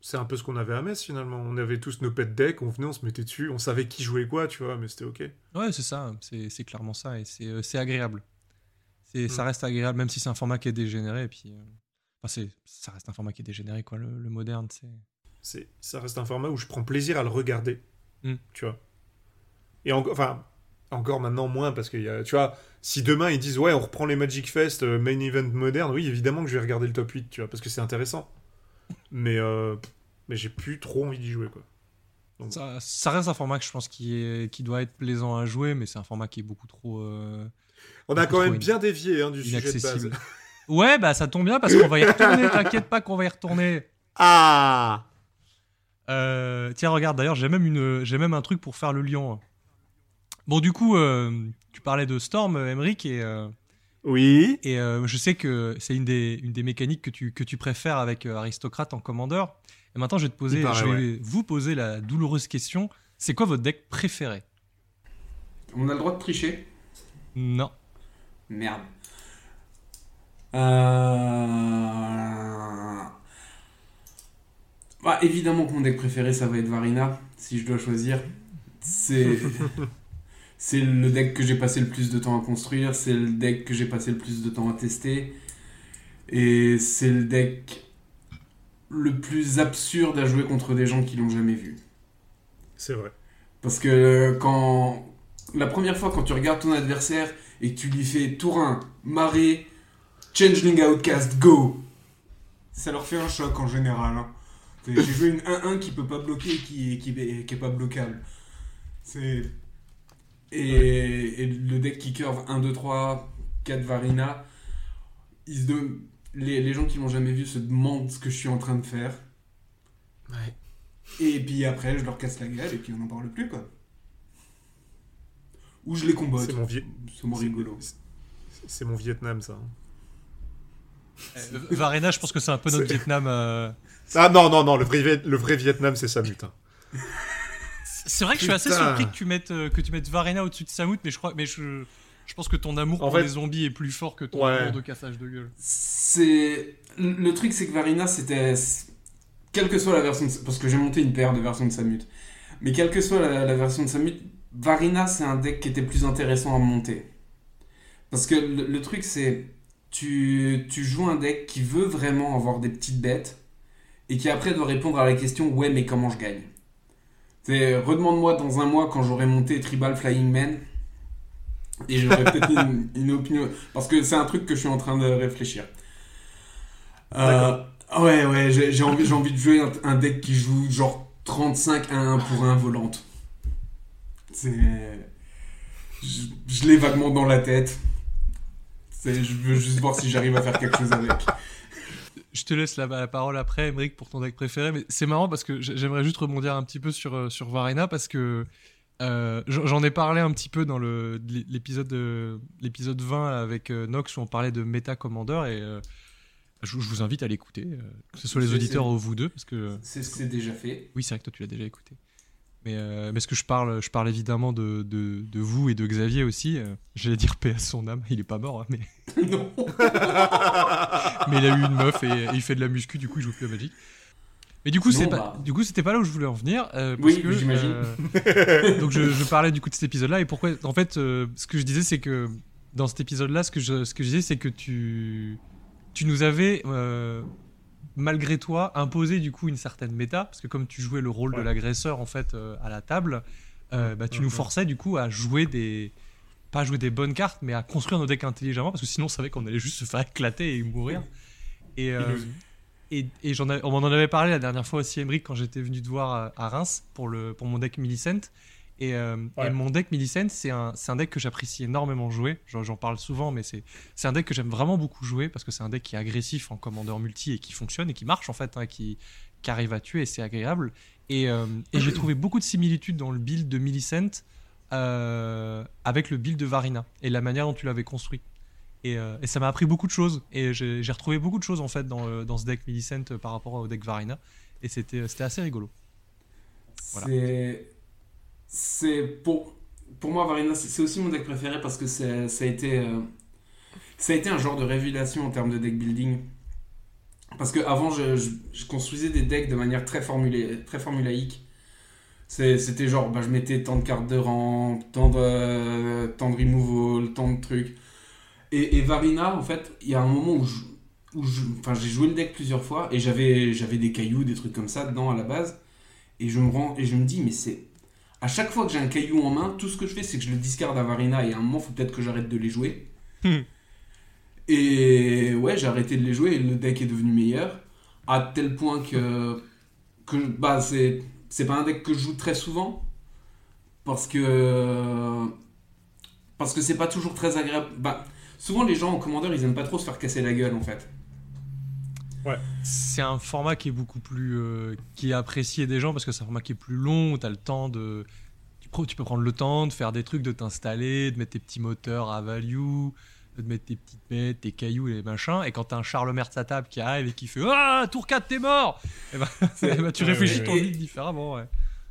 Speaker 3: C'est un peu ce qu'on avait à Metz finalement. On avait tous nos pet decks, on venait, on se mettait dessus, on savait qui jouait quoi, tu vois, mais c'était ok.
Speaker 1: Ouais, c'est ça, c'est c'est clairement ça, et c'est euh, c'est agréable. Ça
Speaker 3: Mm.
Speaker 1: reste agréable, même si c'est un format qui est dégénéré, et puis... euh, Enfin, ça reste un format qui est dégénéré, quoi, le, le moderne, c'est...
Speaker 3: Ça reste un format où je prends plaisir à le regarder,
Speaker 1: Mm.
Speaker 3: tu vois. Et enfin, encore maintenant moins parce que y a, tu vois, si demain ils disent ouais, on reprend les Magic Fest euh, main event moderne, oui, évidemment que je vais regarder le top 8, tu vois, parce que c'est intéressant. Mais euh, mais j'ai plus trop envie d'y jouer quoi. Donc-
Speaker 1: Ça, ça reste un format que je pense qui, est, qui doit être plaisant à jouer, mais c'est un format qui est beaucoup trop euh,
Speaker 3: On a quand même bien dévié hein, du sujet de base.
Speaker 1: ouais, bah ça tombe bien, parce qu'on va y retourner, t'inquiète pas qu'on va y retourner.
Speaker 3: Ah
Speaker 1: Euh, tiens, regarde, d'ailleurs, j'ai même, une, j'ai même un truc pour faire le lion. Bon, du coup, tu parlais de Storm, Emric, et...
Speaker 3: Oui.
Speaker 1: Et euh, je sais que c'est une des, une des mécaniques que tu, que tu préfères avec euh, Aristocrate en commandeur. Et maintenant, je vais, te poser,
Speaker 3: paraît,
Speaker 1: je vais vous poser la douloureuse question. C'est quoi votre deck préféré?
Speaker 2: On a le droit de tricher?
Speaker 1: Non.
Speaker 2: Merde. Euh... Bah, évidemment que mon deck préféré, ça va être Varina, si je dois choisir. C'est... c'est le deck que j'ai passé le plus de temps à construire, c'est le deck que j'ai passé le plus de temps à tester. Et c'est le deck le plus absurde à jouer contre des gens qui l'ont jamais vu.
Speaker 3: C'est vrai.
Speaker 2: Parce que quand. La première fois, quand tu regardes ton adversaire et que tu lui fais tour 1, marée, changeling outcast, go Ça leur fait un choc en général. hein. J'ai joué une 1-1 qui peut pas bloquer et qui, qui, qui est pas bloquable. C'est. Et, et le deck qui curve 1, 2, 3, 4 Varina, ils se dem- les, les gens qui l'ont jamais vu se demandent ce que je suis en train de faire.
Speaker 3: Ouais.
Speaker 2: Et puis après, je leur casse la gueule et puis on n'en parle plus, quoi. Ou je les combotte.
Speaker 3: C'est mon,
Speaker 2: C'est mon rigolo.
Speaker 3: c'est- mon Vietnam, ça.
Speaker 1: Euh, Varena, je pense que c'est un peu notre Vietnam. euh,
Speaker 3: Ah non, non, non, le vrai, le vrai Vietnam, c'est ça, putain.
Speaker 1: C'est vrai que je suis assez surpris que tu mettes, euh, que tu mettes Varena au-dessus de Samut, mais je crois, mais je, je pense que ton amour
Speaker 3: En
Speaker 1: pour
Speaker 3: fait-
Speaker 1: les zombies est plus fort que ton
Speaker 3: Ouais.
Speaker 1: amour de cassage de gueule.
Speaker 2: C'est. Le truc, c'est que Varina, c'était. Quelle que soit la version de... Parce que j'ai monté une paire de versions de Samut. Mais quelle que soit la, la version de Samut, Varina, c'est un deck qui était plus intéressant à monter. Parce que le, le truc, c'est. Tu, tu joues un deck qui veut vraiment avoir des petites bêtes. Et qui après doit répondre à la question Ouais, mais comment je gagne? Redemande-moi dans un mois quand j'aurai monté Tribal Flying Man. Et j'aurai peut-être une, une opinion. Parce que c'est un truc que je suis en train de réfléchir. Euh, ouais, ouais, j'ai envie, j'ai envie de jouer un, un deck qui joue genre 35 à 1 pour 1 volante. C'est. Je, je l'ai vaguement dans la tête. Je veux juste voir si j'arrive à faire quelque chose avec.
Speaker 1: Je te laisse la, la parole après, Emmerich, pour ton deck préféré. Mais c'est marrant parce que j'aimerais juste rebondir un petit peu sur, euh, sur Varena parce que euh, j'en ai parlé un petit peu dans l'épisode de- l'épisode 20 avec euh, Nox où on parlait de Meta Commander et euh, je, je vous invite à l'écouter, que ce soit les auditeurs ou vous deux, parce que
Speaker 2: c'est déjà fait.
Speaker 1: oui, c'est vrai que toi tu l'as déjà écouté. Mais, euh, mais ce que je parle, je parle évidemment de, de, de vous et de Xavier aussi. euh, J'allais dire paix à son âme, il est pas mort, hein, mais,
Speaker 2: non.
Speaker 1: mais il a eu une meuf et, et il fait de la muscu, du coup il joue plus à Magic. Mais du coup,
Speaker 2: Non,
Speaker 1: c'est
Speaker 2: bah.
Speaker 1: pas, du coup, c'était pas là où je voulais en venir. euh, parce
Speaker 2: Oui, j'imagine.
Speaker 1: euh, donc je, je parlais du coup de cet épisode-là et pourquoi. En fait, ce que je disais, c'est que dans cet épisode-là, ce que je, ce que je disais, c'est que tu, tu nous avais malgré toi imposé du coup une certaine méta parce que comme tu jouais le rôle de l'agresseur en fait euh, à la table, euh, bah, tu nous
Speaker 3: Mhm.
Speaker 1: forçais du coup à jouer des pas jouer des bonnes cartes, mais à construire nos decks intelligemment parce que sinon on savait qu'on allait juste se faire éclater et mourir. Et, euh, et, et j'en on m'en avait parlé la dernière fois aussi, Emmerich, quand j'étais venu te voir à, à Reims pour, le, pour mon deck Millicent. Et, euh,
Speaker 3: Ouais.
Speaker 1: et mon deck Millicent, c'est un, deck que j'apprécie énormément jouer. J'en parle souvent, mais c'est un deck que j'aime vraiment beaucoup jouer parce que c'est un deck qui est agressif en commandeur multi et qui fonctionne et qui marche en fait, hein, qui, qui arrive à tuer et c'est agréable. Et, euh, et j'ai trouvé beaucoup de similitudes dans le build de Millicent euh, avec le build de Varina et la manière dont tu l'avais construit. Et, euh, et ça m'a appris beaucoup de choses. Et j'ai retrouvé beaucoup de choses en fait dans, ce deck Millicent par rapport au deck Varina. Et c'était c'était assez rigolo. Voilà.
Speaker 2: C'est. C'est. Pour, pour moi, Varina, c'est aussi mon deck préféré parce que ça a été. euh, Ça a été un genre de révélation en termes de deck building. Parce qu'avant, je, je, construisais des decks de manière très, formulée, très formulaïque. C'était genre, bah, je mettais tant de cartes de rang, tant de, tant de removal, tant de trucs. Et, Varina, en fait, il y a un moment où où enfin, j'ai joué le deck plusieurs fois et j'avais j'avais des cailloux, des trucs comme ça dedans à la base. Et je me rends et je me dis, mais c'est. À chaque fois que j'ai un caillou en main, tout ce que je fais, c'est que je le discarde à Varina et à un moment, faut peut-être que j'arrête de les jouer.
Speaker 1: Hmm.
Speaker 2: et ouais, j'ai arrêté de les jouer et le deck est devenu meilleur. À tel point que. que bah, c'est. C'est pas un deck que je joue très souvent. Parce que. Parce que c'est pas toujours très agréable. Bah, souvent, les gens en commandeur, ils aiment pas trop se faire casser la gueule en fait.
Speaker 1: C'est un format qui est beaucoup plus. euh, qui est apprécié des gens parce que c'est un format qui est plus long, où tu as le temps de. Tu, peux prendre le temps de faire des trucs, de t'installer, de mettre tes petits moteurs à value, de mettre tes petites bêtes, tes cailloux et les machins. Et quand t'as un Charles Mertz à table qui arrive et qui fait Ah, tour 4, t'es mort Et ben,
Speaker 2: C'est-
Speaker 1: eh ben, tu
Speaker 3: Ouais,
Speaker 1: réfléchis
Speaker 3: ouais,
Speaker 1: ton
Speaker 2: ouais.
Speaker 1: build différemment, ouais.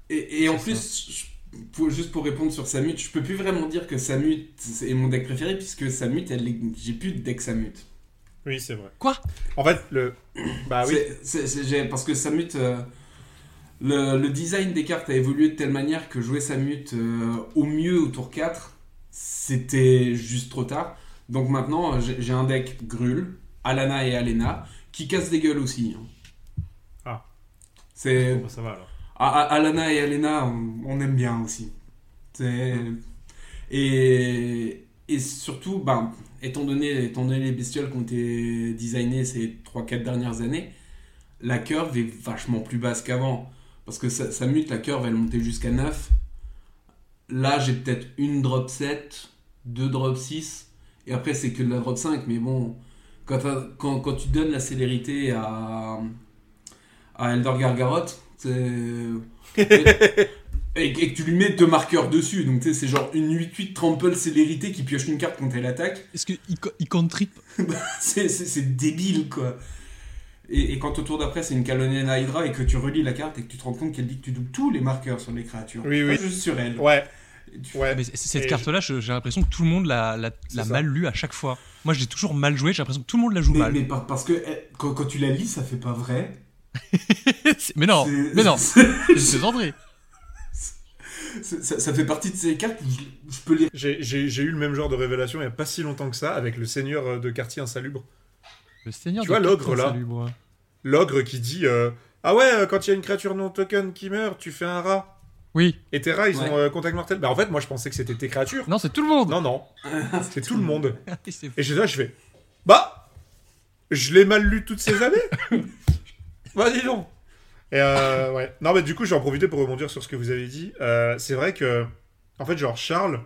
Speaker 2: Et, et en plus, je- pour- juste pour répondre sur Samut, je peux plus vraiment dire que Samut est mon deck préféré puisque Samut, j'ai plus de deck Samut.
Speaker 3: Oui, c'est vrai.
Speaker 1: Quoi?
Speaker 3: En fait, le. Bah oui.
Speaker 2: C'est- c'est- c'est- j'ai- parce que Samut, euh, le, le design des cartes a évolué de telle manière que jouer Samut euh, au mieux au tour 4, c'était juste trop tard. Donc maintenant, euh, j'ai j'ai un deck Grul, Alana et Alena, qui cassent des gueules aussi. hein.
Speaker 3: Ah.
Speaker 2: C'est
Speaker 3: Bon, bah, ça va alors.
Speaker 2: Ah, Alana et Alena, on, on aime bien aussi. C'est- Et, et surtout, ben, étant, donné, les bestioles qui ont été designées ces 3-4 dernières années, la curve est vachement plus basse qu'avant. Parce que ça, mute, la curve elle montait jusqu'à 9. Là, j'ai peut-être une drop 7, deux drop 6, et après c'est que de la drop 5. Mais bon, quand tu donnes la célérité à, à Elder Gargaroth, C'est. et, et que tu lui mets deux marqueurs dessus. Donc, tu sais, c'est genre une 8-8 trample célérité qui pioche une carte quand elle attaque.
Speaker 1: Est-ce qu'il il contrip
Speaker 2: c'est, c'est, débile, quoi. Et, et quand au tour d'après, c'est une Calonian Hydra et que tu relis la carte et que tu te rends compte qu'elle dit que tu doubles tous les marqueurs sur les créatures.
Speaker 3: Oui, oui.
Speaker 2: Pas juste sur elle.
Speaker 3: Ouais.
Speaker 1: Mais cette
Speaker 3: Et
Speaker 1: carte-là, j'ai l'impression que tout le monde l'a mal lu à chaque fois. Moi, j'ai toujours mal joué, j'ai l'impression que tout le monde la joue
Speaker 2: Mais,
Speaker 1: mal.
Speaker 2: mais par- parce que eh, quand, quand tu la lis, ça fait pas vrai.
Speaker 1: Mais non,
Speaker 2: C'est-
Speaker 1: mais non,
Speaker 2: c'est- c'est- ça, ça fait partie de ces cartes où je, je peux lire.
Speaker 3: J'ai- eu le même genre de révélation il n'y a pas si longtemps que ça avec le seigneur euh, de quartier insalubre.
Speaker 1: Le seigneur
Speaker 3: Tu
Speaker 1: de
Speaker 3: vois, l'ogre, là. L'ogre qui dit euh, Ah ouais, euh, quand il y a une créature non token qui meurt, tu fais un rat.
Speaker 1: Oui,
Speaker 3: Et tes rats, ils
Speaker 2: Ouais.
Speaker 3: ont euh, contact mortel. Bah en fait, moi je pensais que c'était tes créatures.
Speaker 1: non, c'est tout le monde.
Speaker 3: Non, non, c'est tout le monde.
Speaker 1: Fou.
Speaker 3: Et j'étais là, je fais Bah Je l'ai mal lu toutes ces années Bah dis donc Et euh, ouais. Non, mais du coup, j'en profiter pour rebondir sur ce que vous avez dit. Euh, c'est vrai que, en fait, genre, Charles,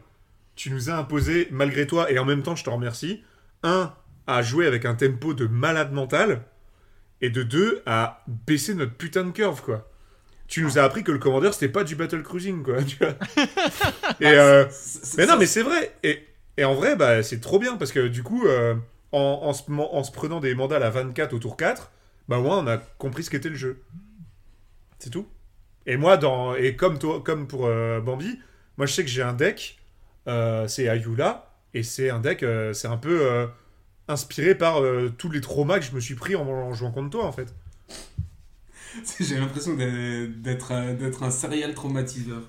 Speaker 3: tu nous as imposé, malgré toi, et en même temps, je te remercie, un, à jouer avec un tempo de malade mental, et de deux, à baisser notre putain de curve, quoi. Tu nous as appris que le commandeur, c'était pas du battle cruising, quoi, tu vois. Et, euh, mais non, mais c'est vrai. Et, et en vrai, bah, c'est trop bien parce que du coup, en, en, se, en se prenant des mandales à 24 au tour 4, bah, moins, on a compris ce qu'était le jeu. C'est tout. Et moi, dans, et comme, toi, comme pour euh, Bambi, moi, je sais que j'ai un deck, euh, c'est Ayula, et c'est un deck, euh, c'est un peu inspiré par tous les traumas que je me suis pris en, en jouant contre toi, en fait.
Speaker 2: J'ai l'impression d'être un, serial traumatiseur.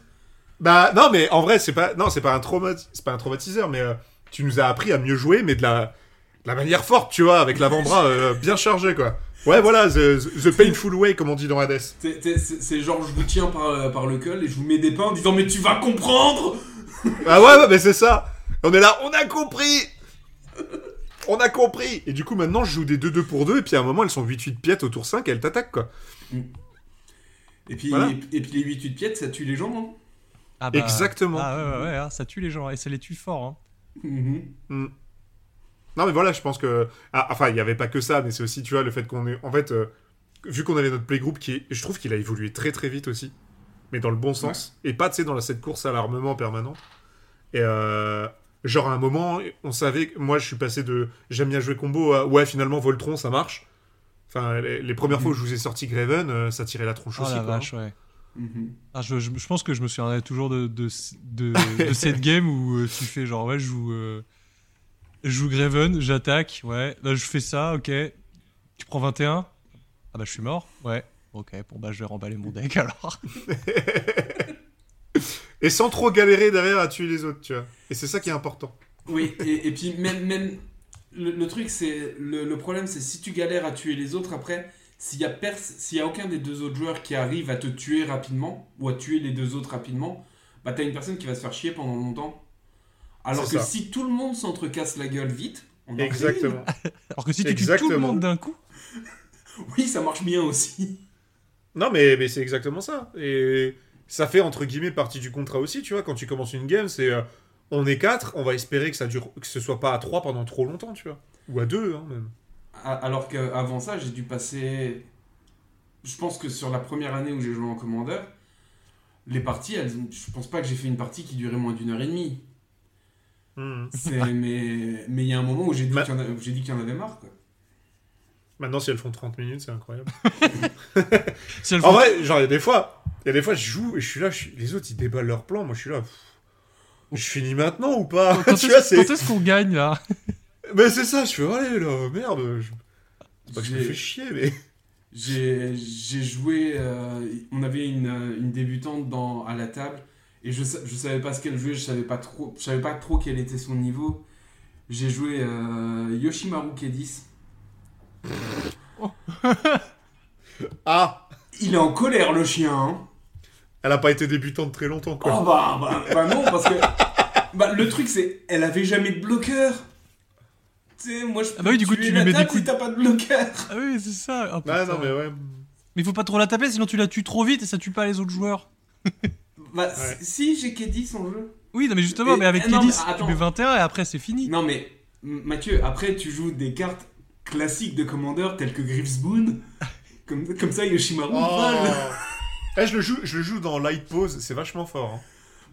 Speaker 3: Bah non mais en vrai c'est pas non c'est pas un trauma pas un traumatiseur mais tu nous as appris à mieux jouer mais de la de la manière forte tu vois avec l'avant-bras bien chargé quoi. Ouais voilà the, the painful way comme on dit dans Hades.
Speaker 2: C'est- genre, je vous tiens par, par le col et je vous mets des pains en disant Mais tu vas comprendre
Speaker 3: Ah ouais ouais mais c'est ça. On est là on a compris. On a compris Et du coup maintenant je joue des 2-2 pour 2 et puis à un moment elles sont 8-8 piètes au tour 5 et elles t'attaquent quoi.
Speaker 2: Et puis,
Speaker 3: Voilà.
Speaker 2: et, et puis les 8-8 piètes, ça tue les gens, non
Speaker 1: Ah bah,
Speaker 3: Exactement.
Speaker 1: Ah ouais, ouais, ouais, hein, ça tue les gens et ça les tue fort. Hein.
Speaker 2: Mhm.
Speaker 3: Non mais voilà, je pense que ah, enfin il y avait pas que ça, mais c'est aussi tu vois le fait qu'on est en fait euh, vu qu'on avait notre playgroup qui est- je trouve qu'il a évolué très très vite aussi, mais dans le bon sens et pas tu sais dans cette course à l'armement permanent. Et euh, genre à un moment on savait que moi je suis passé de j'aime bien jouer combo à ouais finalement Voltron ça marche. Enfin les, les premières fois où je vous ai sorti Graven euh, ça tirait la tronche
Speaker 1: Oh
Speaker 3: aussi
Speaker 1: la
Speaker 3: quoi.
Speaker 1: vache, ouais.
Speaker 2: Mhm.
Speaker 1: Ah, je, je, je pense que je me souviendrai toujours de, de, de, de cette game où euh, tu fais genre, ouais, je joue, euh, je joue Graven, j'attaque, ouais, là je fais ça, ok. Tu prends 21 Ah bah je suis mort, ouais. Ok, bon bah je vais remballer mon deck alors.
Speaker 3: Et sans trop galérer derrière à tuer les autres, tu vois. Et c'est ça qui est important.
Speaker 2: Oui, et, et puis même, même le, le truc, c'est le, le problème, c'est si tu galères à tuer les autres après, s'il y a s'il y a aucun des deux autres joueurs qui arrive à te tuer rapidement ou à tuer les deux autres rapidement, bah t'as une personne qui va se faire chier pendant longtemps. Alors que
Speaker 3: ça.
Speaker 2: si tout le monde s'entrecasse la gueule vite, on en fait
Speaker 3: Exactement.
Speaker 1: Alors que si tu tues tout le
Speaker 3: Exactement.
Speaker 1: monde d'un coup.
Speaker 2: Oui, ça marche bien aussi.
Speaker 3: Non, mais, mais c'est exactement ça. Et ça fait entre guillemets partie du contrat aussi, tu vois. Quand tu commences une game, c'est euh, on est quatre, on va espérer que ça dure, que ce soit pas à trois pendant trop longtemps, tu vois. Ou à deux, hein, même.
Speaker 2: Alors qu'avant ça, j'ai dû passer. Je pense que sur la première année où j'ai joué en commandeur, les parties, elles... je pense pas que j'ai fait une partie qui durait moins d'une heure et demie. C'est- mais mais il y a un moment où j'ai dit
Speaker 3: Ma-
Speaker 2: qu'il y, en y avait marre. Quoi.
Speaker 3: Maintenant, si elles font 30 minutes, c'est incroyable.
Speaker 1: si
Speaker 3: en vrai, genre, il y a des fois, il y a des fois, je joue et je suis là, je suis- les autres, ils déballent leur plan. Moi, je suis là. pff, Je finis maintenant ou pas?
Speaker 1: Quand est-ce qu'on gagne là?
Speaker 3: Mais c'est ça, je fais, allez là, merde. Je... C'est pas que je me fais chier, mais.
Speaker 2: J'ai j'ai joué. euh, on avait une, une débutante dans, à la table et je, je savais pas ce qu'elle jouait, je savais pas trop, je savais pas trop quel était son niveau. J'ai joué euh, Yoshimaru Kedis.
Speaker 3: Ah
Speaker 2: Il est en colère le chien. hein.
Speaker 3: Elle a pas été débutante très longtemps, quoi.
Speaker 2: Oh bah, bah, bah non, parce que bah, le truc c'est, elle avait jamais de bloqueur. Tu sais, moi je peux
Speaker 1: Ah bah oui, du coup, tu
Speaker 2: la
Speaker 1: lui mets des
Speaker 2: table
Speaker 1: coups
Speaker 2: si t'as pas de bloqueur.
Speaker 1: Ah oui, c'est ça. Oh,
Speaker 3: Ah non, mais ouais.
Speaker 1: Mais il faut pas trop la taper, sinon tu la tues trop vite et ça tue pas les autres joueurs.
Speaker 2: Bah
Speaker 3: Ouais.
Speaker 2: si, j'ai Kedis en jeu.
Speaker 1: Oui, non mais justement,
Speaker 2: Et-
Speaker 1: mais avec
Speaker 2: mais
Speaker 1: tu mets 21 et après c'est fini.
Speaker 2: Non mais Mathieu, après tu joues des cartes classiques de Commander telles que Griffsboon. Comme, comme ça Yoshimaru
Speaker 3: Oh.
Speaker 2: vole.
Speaker 3: Eh, je, le joue, je le joue dans Light Pose, c'est vachement fort. hein.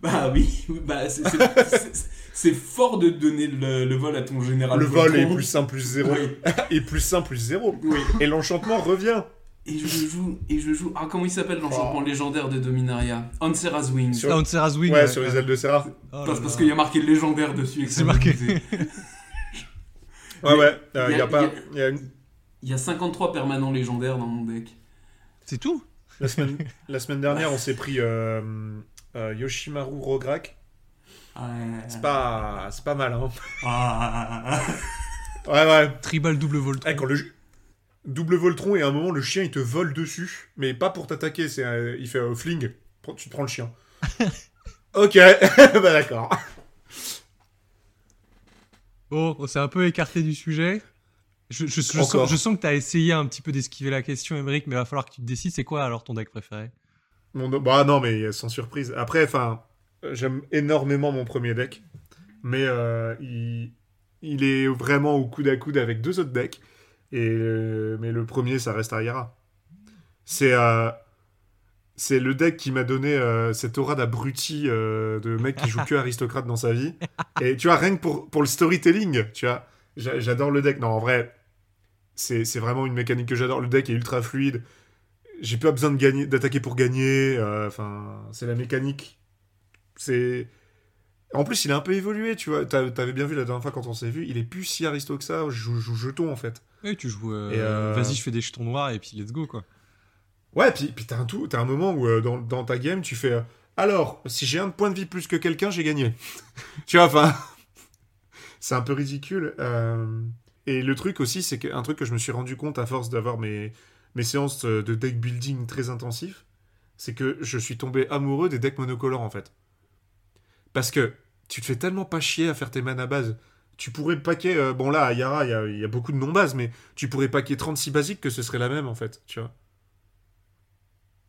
Speaker 2: Bah oui, bah c'est- fort de donner le, le vol à ton général.
Speaker 3: le vol est plus 1 plus 0.
Speaker 2: Oui.
Speaker 3: Et plus 1 plus 0.
Speaker 2: Oui.
Speaker 3: Et l'enchantement revient.
Speaker 2: Et je joue, et je joue. Ah, comment il s'appelle l'enchantement légendaire de Dominaria? Ansera's Wing.
Speaker 3: Sur-
Speaker 1: Ah, on Serra's Wing.
Speaker 3: Ouais, sur les ailes de Serra.
Speaker 1: Oh
Speaker 2: Parce, parce qu'il y a marqué légendaire dessus.
Speaker 1: C'est marqué.
Speaker 3: Ouais, ouais. Il
Speaker 2: y a-
Speaker 3: y a pas.
Speaker 2: y a-
Speaker 3: y a une-
Speaker 2: Il y a 53 permanents légendaires dans mon deck.
Speaker 1: C'est tout?
Speaker 3: La, semaine... la semaine dernière, on s'est pris euh, euh, Yoshimaru Rograk.
Speaker 2: Ouais.
Speaker 3: C'est pas... c'est pas mal, hein.
Speaker 2: Ah.
Speaker 3: Ouais, ouais.
Speaker 1: Tribal double volt.
Speaker 3: Eh, quand le ju- double Voltron et à un moment le chien il te vole dessus, mais pas pour t'attaquer, c'est un- il fait euh, fling, tu te prends le chien. ok, bah d'accord.
Speaker 1: Bon, on s'est un peu écarté du sujet. Je, je- je
Speaker 3: Encore.
Speaker 1: sens, je sens que tu as essayé un petit peu d'esquiver la question, Emmerich, mais il va falloir que tu te décides. C'est quoi alors ton deck préféré?
Speaker 3: Mon- bah non mais sans surprise. Après, enfin, euh, j'aime énormément mon premier deck, mais euh, il... il est vraiment au coude à coude avec deux autres decks. Et euh, mais le premier, ça reste Ayara. C'est euh, c'est le deck qui m'a donné euh, cette aura d'abruti de mec qui joue que aristocrate dans sa vie. Et tu vois, rien que pour, pour le storytelling, tu vois, j'a- j'adore le deck. Non, en vrai, c'est vraiment une mécanique que j'adore. Le deck est ultra fluide. J'ai pas besoin d'attaquer pour gagner. Enfin, c'est la mécanique. C'est. En plus, il a un peu évolué, tu vois. T'a- T'avais bien vu la dernière fois quand on s'est vu, il est plus si aristo que ça. Je joue, je joue jeton en fait.
Speaker 1: Oui, tu joues. euh,
Speaker 3: euh,
Speaker 1: Vas-y, je fais des jetons noirs et puis let's go quoi.
Speaker 3: Ouais, puis, puis t'as un, tout- t'as un moment où euh, dans, dans ta game, tu fais. alors, si j'ai un point de vie plus que quelqu'un, j'ai gagné. tu vois, enfin. c'est un peu ridicule. Et le truc aussi, c'est qu'un truc que je me suis rendu compte à force d'avoir mes, mes séances de deck building très intensifs, c'est que je suis tombé amoureux des decks monocolores en fait. Parce que tu te fais tellement pas chier à faire tes mana base. Tu pourrais paquer. euh, bon, là, à Yara, il y a, il y a beaucoup de non-bases, mais tu pourrais paquer 36 basiques que ce serait la même en fait, tu vois.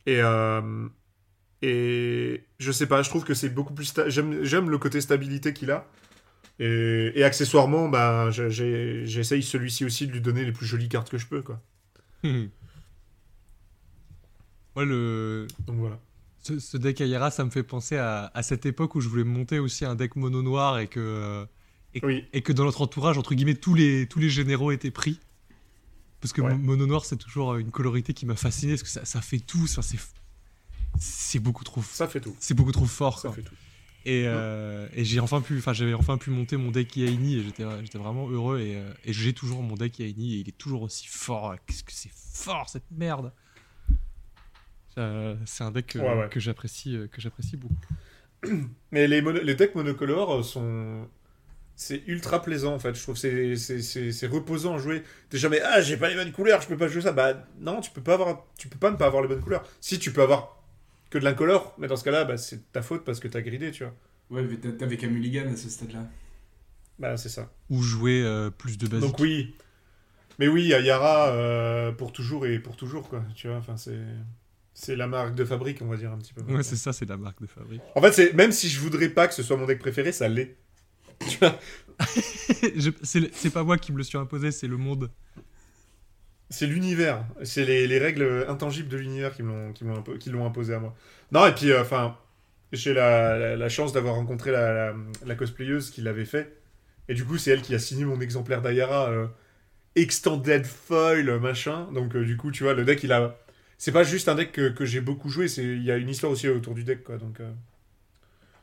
Speaker 3: Et, euh, et je sais pas, je trouve que c'est beaucoup plus. J'aime le côté stabilité qu'il a. Et, et accessoirement, bah, j'essaye celui-ci aussi de lui donner les plus jolies cartes que je peux, quoi.
Speaker 1: Moi, le...
Speaker 3: Donc voilà.
Speaker 1: Ce, ce deck Ayara, ça me fait penser à, à cette époque où je voulais monter aussi un deck mono noir et que, euh, et,
Speaker 3: Oui.
Speaker 1: et que dans notre entourage, entre guillemets, tous les, tous les généraux étaient pris. Parce que
Speaker 3: Ouais.
Speaker 1: mo- mono noir, c'est toujours une colorité qui m'a fasciné parce que ça, ça fait tout. Enfin, c'est, c'est beaucoup trop,
Speaker 3: Ça fait tout.
Speaker 1: c'est beaucoup trop fort.
Speaker 3: Ça
Speaker 1: quoi.
Speaker 3: fait tout.
Speaker 1: Et, euh, et j'ai enfin pu, enfin j'avais enfin pu monter mon deck Yaini et j'étais, j'étais vraiment heureux et, euh, et j'ai toujours mon deck Yaini et il est toujours aussi fort. Qu'est-ce que c'est fort cette merde Euh, C'est un deck euh,
Speaker 3: Ouais, ouais.
Speaker 1: que j'apprécie, euh, que j'apprécie beaucoup.
Speaker 3: Mais les, mono- les decks monocolores euh, sont. C'est ultra plaisant en fait, je trouve. C'est- C'est reposant à jouer. T'es jamais. Ah, j'ai pas les bonnes couleurs, je peux pas jouer ça. Bah non, tu peux pas avoir. Tu peux pas ne pas avoir les bonnes couleurs. Si, tu peux avoir que de l'incolore, mais dans ce cas-là, bah, c'est ta faute parce que t'as gridé, tu vois.
Speaker 2: Ouais, mais t'a- t'avais qu'à Mulligan à ce stade-là.
Speaker 3: Bah, c'est ça.
Speaker 1: Ou jouer euh, plus de basique.
Speaker 3: Donc oui. Mais oui, à Yara, euh, pour toujours et pour toujours, quoi. Tu vois, enfin, c'est. C'est la marque de fabrique, on va dire un petit peu.
Speaker 1: Ouais, c'est ça, c'est la marque de fabrique.
Speaker 3: En fait, c'est même si je voudrais pas que ce soit mon deck préféré, ça l'est. Tu vois
Speaker 1: Je- c'est pas moi qui me le suis imposé, c'est le monde.
Speaker 3: C'est l'univers. C'est les, les règles intangibles de l'univers qui me l'ont imposé à moi. Non, et puis, euh, enfin, j'ai la, la, la chance d'avoir rencontré la cosplayeuse qui l'avait fait. Et du coup, c'est elle qui a signé mon exemplaire d'Ayara euh, Extended Foil, machin. Donc, euh, du coup, tu vois, le deck, il a. C'est pas juste un deck que, que j'ai beaucoup joué, c'est il y a une histoire aussi autour du deck, quoi. Donc, euh,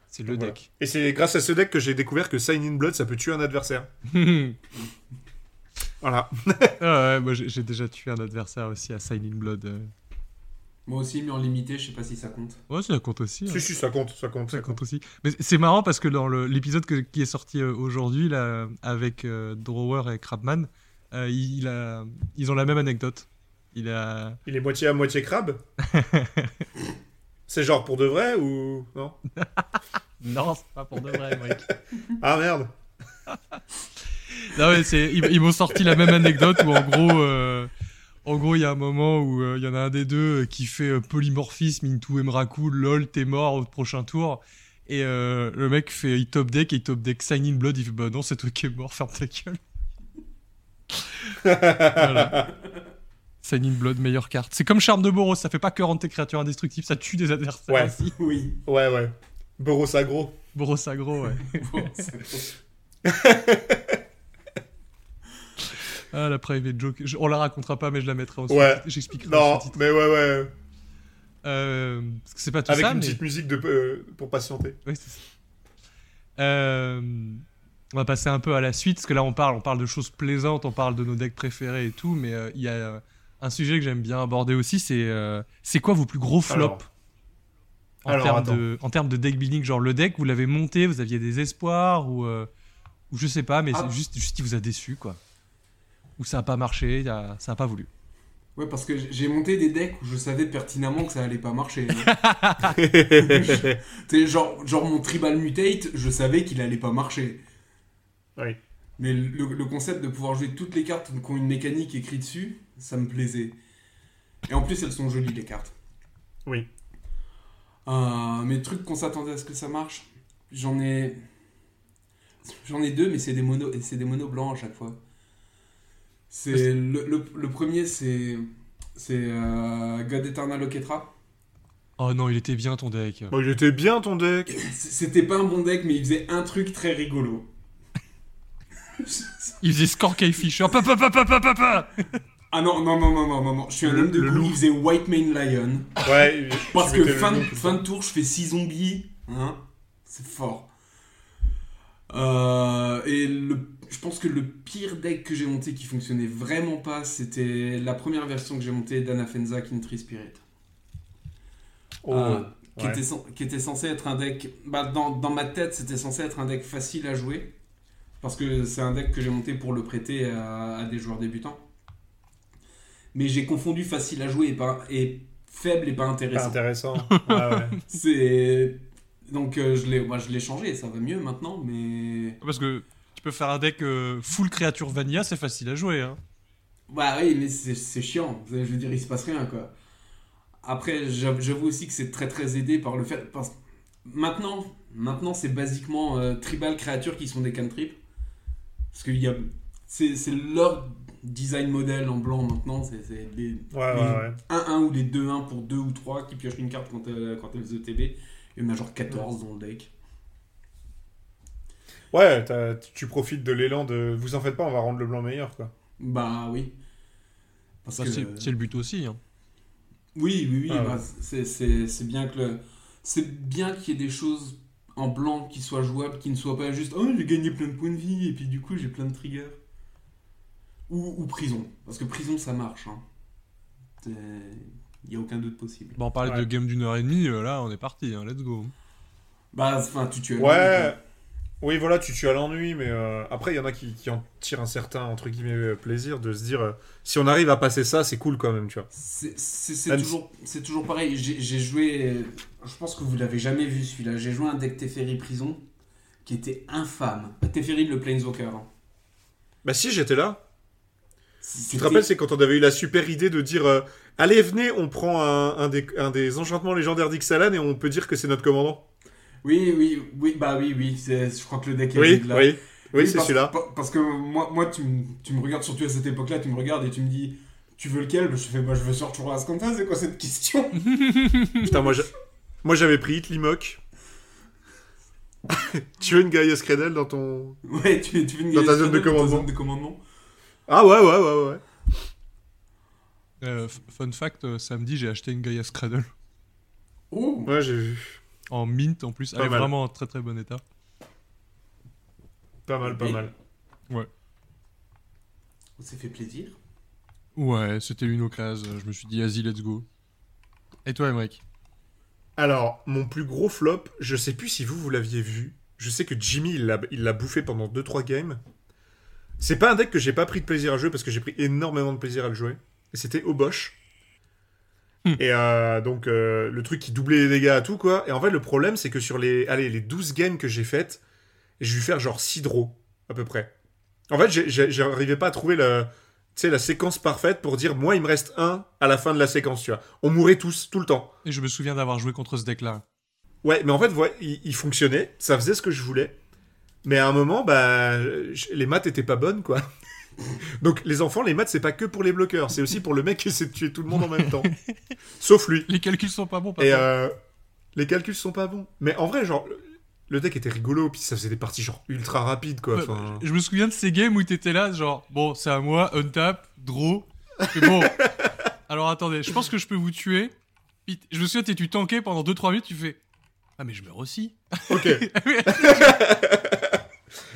Speaker 1: C'est le
Speaker 3: Voilà.
Speaker 1: deck.
Speaker 3: Et c'est grâce à ce deck que j'ai découvert que Sign in Blood, ça peut tuer un adversaire. Voilà.
Speaker 1: Ah ouais, moi j'ai déjà tué un adversaire aussi à Sign in Blood. euh.
Speaker 2: Moi aussi, mais en limité, je sais pas si ça compte.
Speaker 1: Ouais, ça compte aussi. hein.
Speaker 3: Si, si, ça compte, ça compte.
Speaker 1: Ça
Speaker 3: Ça compte.
Speaker 1: compte aussi. Mais c'est marrant parce que dans l'épisode qui est sorti euh, aujourd'hui, là, avec euh, Drawer et Crabman, euh, il, il a, ils ont la même anecdote. Il a.
Speaker 3: Il est moitié à moitié crabe C'est genre pour de vrai ou. Non
Speaker 1: Non, c'est pas pour de vrai, mec.
Speaker 3: Ah merde
Speaker 1: Non, mais c'est, ils, ils m'ont sorti la même anecdote où en gros, euh, en gros, il y a un moment où euh, il y en a un des deux euh, qui fait euh, polymorphisme into Emrakul, lol, t'es mort au prochain tour. Et le mec fait, il top deck et il top deck Sign in Blood, il fait bah non, c'est toi qui es mort, ferme ta gueule. Voilà. Sign in Blood, meilleure carte. C'est comme Charme de Boros, ça fait pas que rendre tes créatures indestructibles, ça tue des adversaires
Speaker 3: Ouais.
Speaker 1: aussi.
Speaker 2: Oui.
Speaker 3: Ouais, ouais. Boros aggro.
Speaker 1: Boros aggro, ouais.
Speaker 2: Bon, c'est-
Speaker 1: Ah, la private joke. Je- on la racontera pas, mais je la mettrai en
Speaker 3: Ouais.
Speaker 1: J'expliquerai
Speaker 3: Non,
Speaker 1: sous-titre.
Speaker 3: mais ouais, ouais.
Speaker 1: Euh, parce que c'est pas tout
Speaker 3: Avec
Speaker 1: ça,
Speaker 3: une
Speaker 1: mais...
Speaker 3: petite musique de, euh, pour patienter.
Speaker 1: Oui, c'est ça. Euh, on va passer un peu à la suite, parce que là on parle, on parle de choses plaisantes, on parle de nos decks préférés et tout, mais euh, il y a euh, un sujet que j'aime bien aborder aussi, c'est euh, c'est quoi vos plus gros flops
Speaker 3: Alors.
Speaker 1: en,
Speaker 3: Alors,
Speaker 1: termes de, en termes de deck building Genre le deck, vous l'avez monté, vous aviez des espoirs, ou, euh, ou je sais pas, mais
Speaker 2: Ah.
Speaker 1: c'est juste, juste il vous a déçu, quoi. Ou ça a pas marché, a- ça a pas voulu.
Speaker 2: Ouais, parce que j'ai monté des decks où je savais pertinemment que ça allait pas marcher. genre, genre mon Tribal Mutate, je savais qu'il allait pas marcher.
Speaker 3: oui.
Speaker 2: Mais le, le concept de pouvoir jouer toutes les cartes qui ont une mécanique écrite dessus, ça me plaisait. Et en plus, elles sont jolies, les cartes.
Speaker 3: Oui.
Speaker 2: Euh, mes trucs qu'on s'attendait à ce que ça marche, j'en ai... J'en ai deux, mais c'est des monos, et c'est des monos blancs à chaque fois. C'est le, le, le premier, c'est c'est euh, God Eternal Oketra.
Speaker 1: Oh non, il était bien ton deck.
Speaker 3: Bon, il était bien ton deck.
Speaker 2: C'était pas un bon deck, mais il faisait un truc très rigolo.
Speaker 1: Il faisait Scorkey Fisher. Pa, pa, pa, pa, pa, pa, pa.
Speaker 2: Ah non, non, non, non, non, non, non. Je suis un homme de
Speaker 3: le
Speaker 2: goût, il faisait White Mane Lion.
Speaker 3: Ouais.
Speaker 2: Parce que fin, de- fin de tour, je fais 6 zombies. Hein C'est fort. Euh, et le, je pense que le pire deck que j'ai monté qui fonctionnait vraiment pas, c'était la première version que j'ai montée d'Anafenza Kintry Spirit.
Speaker 3: Oh.
Speaker 2: Euh, qui,
Speaker 3: ouais.
Speaker 2: était, qui était censé être un deck. Bah, dans, dans ma tête, c'était censé être un deck facile à jouer. Parce que c'est un deck que j'ai monté pour le prêter à, à des joueurs débutants. Mais j'ai confondu facile à jouer et, pas, et faible et pas
Speaker 3: Pas
Speaker 2: intéressant.
Speaker 3: intéressant. ouais, ouais.
Speaker 2: C'est. Donc euh, je l'ai moi, je l'ai changé, ça va mieux maintenant, mais.
Speaker 1: Parce que tu peux faire un deck euh, full créature vanilla, c'est facile à jouer. Hein.
Speaker 2: Bah oui, mais c'est c'est chiant. Je veux dire, il se passe rien, quoi. Après, j'avoue aussi que c'est très très aidé par le fait. Parce... Maintenant, maintenant c'est basiquement euh, tribal créatures qui sont des cantrips. Parce qu'il y a. C'est c'est leur design model en blanc maintenant. C'est c'est les
Speaker 3: Ouais,
Speaker 2: les
Speaker 3: ouais, ouais.
Speaker 2: 1-1 ou les 2-1 pour 2 ou 3 qui piochent une carte quand, elles- quand elles ETB. Il y en a genre 14 dans le deck.
Speaker 3: Ouais, t'as- tu profites de l'élan de. Vous en faites pas, on va rendre le blanc meilleur, quoi.
Speaker 2: Bah oui. Parce
Speaker 1: Bah,
Speaker 2: que...
Speaker 1: c'est, c'est le but aussi. Hein.
Speaker 2: Oui, oui, oui.
Speaker 3: Ah
Speaker 2: bah,
Speaker 3: ouais.
Speaker 2: c'est, c'est, c'est bien que le... C'est bien qu'il y ait des choses en blanc qui soient jouables, qui ne soient pas juste « Oh, j'ai gagné plein de points de vie, et puis du coup, j'ai plein de triggers. » ou, ou prison. Parce que prison, ça marche. hein. Il n'y a aucun doute possible.
Speaker 1: Bah, on parlait
Speaker 3: Ouais.
Speaker 1: de game d'une heure et demie, euh, là on est parti, hein, let's go.
Speaker 2: Bah, enfin, tu tues.
Speaker 3: Ouais. Oui, voilà, tu tues à l'ennui, mais euh, après, il y en a qui, qui en tirent un certain, entre guillemets, euh, plaisir de se dire euh, si on arrive à passer ça, c'est cool quand même, tu vois.
Speaker 2: C'est, toujours, pareil. J'ai, joué... Je pense que vous l'avez jamais vu, celui-là. J'ai joué un deck Teferi Prison qui était infâme. Teferi, le Planeswalker. hein.
Speaker 3: Bah, si, j'étais là. Tu te rappelles, c'est quand on avait eu la super idée de dire euh, Allez, venez, on prend un, un des, un des enchantements légendaires d'Ixalan et on peut dire que c'est notre commandant.
Speaker 2: Oui, oui, oui, bah oui, oui, je crois que le deck est
Speaker 3: Oui,
Speaker 2: là.
Speaker 3: oui, oui, c'est celui-là.
Speaker 2: pa- Parce que moi, moi tu, me- tu me regardes surtout à cette époque-là, tu me regardes et tu me dis, tu veux lequel? Je fais, bah je veux sur As comme ça, c'est quoi cette question?
Speaker 3: Putain, moi, j'a- moi j'avais pris Hitlimok. tu veux une Gaia Cradle dans ton.
Speaker 2: Ouais, tu, tu veux une
Speaker 3: Dans ta zone de commandement? Ah ouais, ouais, ouais, ouais.
Speaker 1: Euh, fun fact, euh, samedi j'ai acheté une Gaia Cradle
Speaker 2: Oh
Speaker 3: Ouais, j'ai vu.
Speaker 1: en mint en plus,
Speaker 3: Pas
Speaker 1: elle est
Speaker 3: mal.
Speaker 1: vraiment en très très bon état.
Speaker 3: Pas mal, pas
Speaker 2: Et-
Speaker 3: mal.
Speaker 2: On s'est fait plaisir.
Speaker 1: Ouais, c'était une occasion, je me suis dit vas-y let's go. Et toi Emmerich?
Speaker 3: Alors, mon plus gros flop, je sais plus si vous, vous l'aviez vu. Je sais que Jimmy, il l'a il l'a bouffé pendant 2-3 games. C'est pas un deck que j'ai pas pris de plaisir à jouer parce que j'ai pris énormément de plaisir à le jouer. Et c'était Obosh.
Speaker 1: Hmm.
Speaker 3: Et euh, donc, euh, le truc qui doublait les dégâts à tout, quoi. Et en fait, le problème, c'est que sur les, allez, les 12 games que j'ai faites, j'ai dû faire genre 6 draws, à peu près. En fait, j'arrivais pas à trouver la, la séquence parfaite pour dire, moi, il me reste un à la fin de la séquence, tu vois. On mourait tous, tout le temps.
Speaker 1: Et je me souviens d'avoir joué contre ce deck là.
Speaker 3: Ouais, mais en fait, ouais, il, il fonctionnait, ça faisait ce que je voulais. Mais à un moment, bah, les maths étaient pas bonnes, quoi. Donc les enfants, les maths, c'est pas que pour les bloqueurs, c'est aussi pour le mec qui essaie de tuer tout le monde en même temps. Sauf lui.
Speaker 1: Les calculs sont pas bons, papa.
Speaker 3: Et euh, les calculs sont pas bons. Mais en vrai, genre, le deck était rigolo, puis ça faisait des parties genre ultra rapides, quoi. Enfin,
Speaker 1: Je me souviens de ces games où t'étais là, genre, bon, c'est à moi, untap, draw. C'est bon. Alors attendez, je pense que je peux vous tuer. Puis, je me souviens, t'es- tu tankais pendant 2-3 minutes, tu fais. Ah, mais je meurs aussi.
Speaker 3: Ok.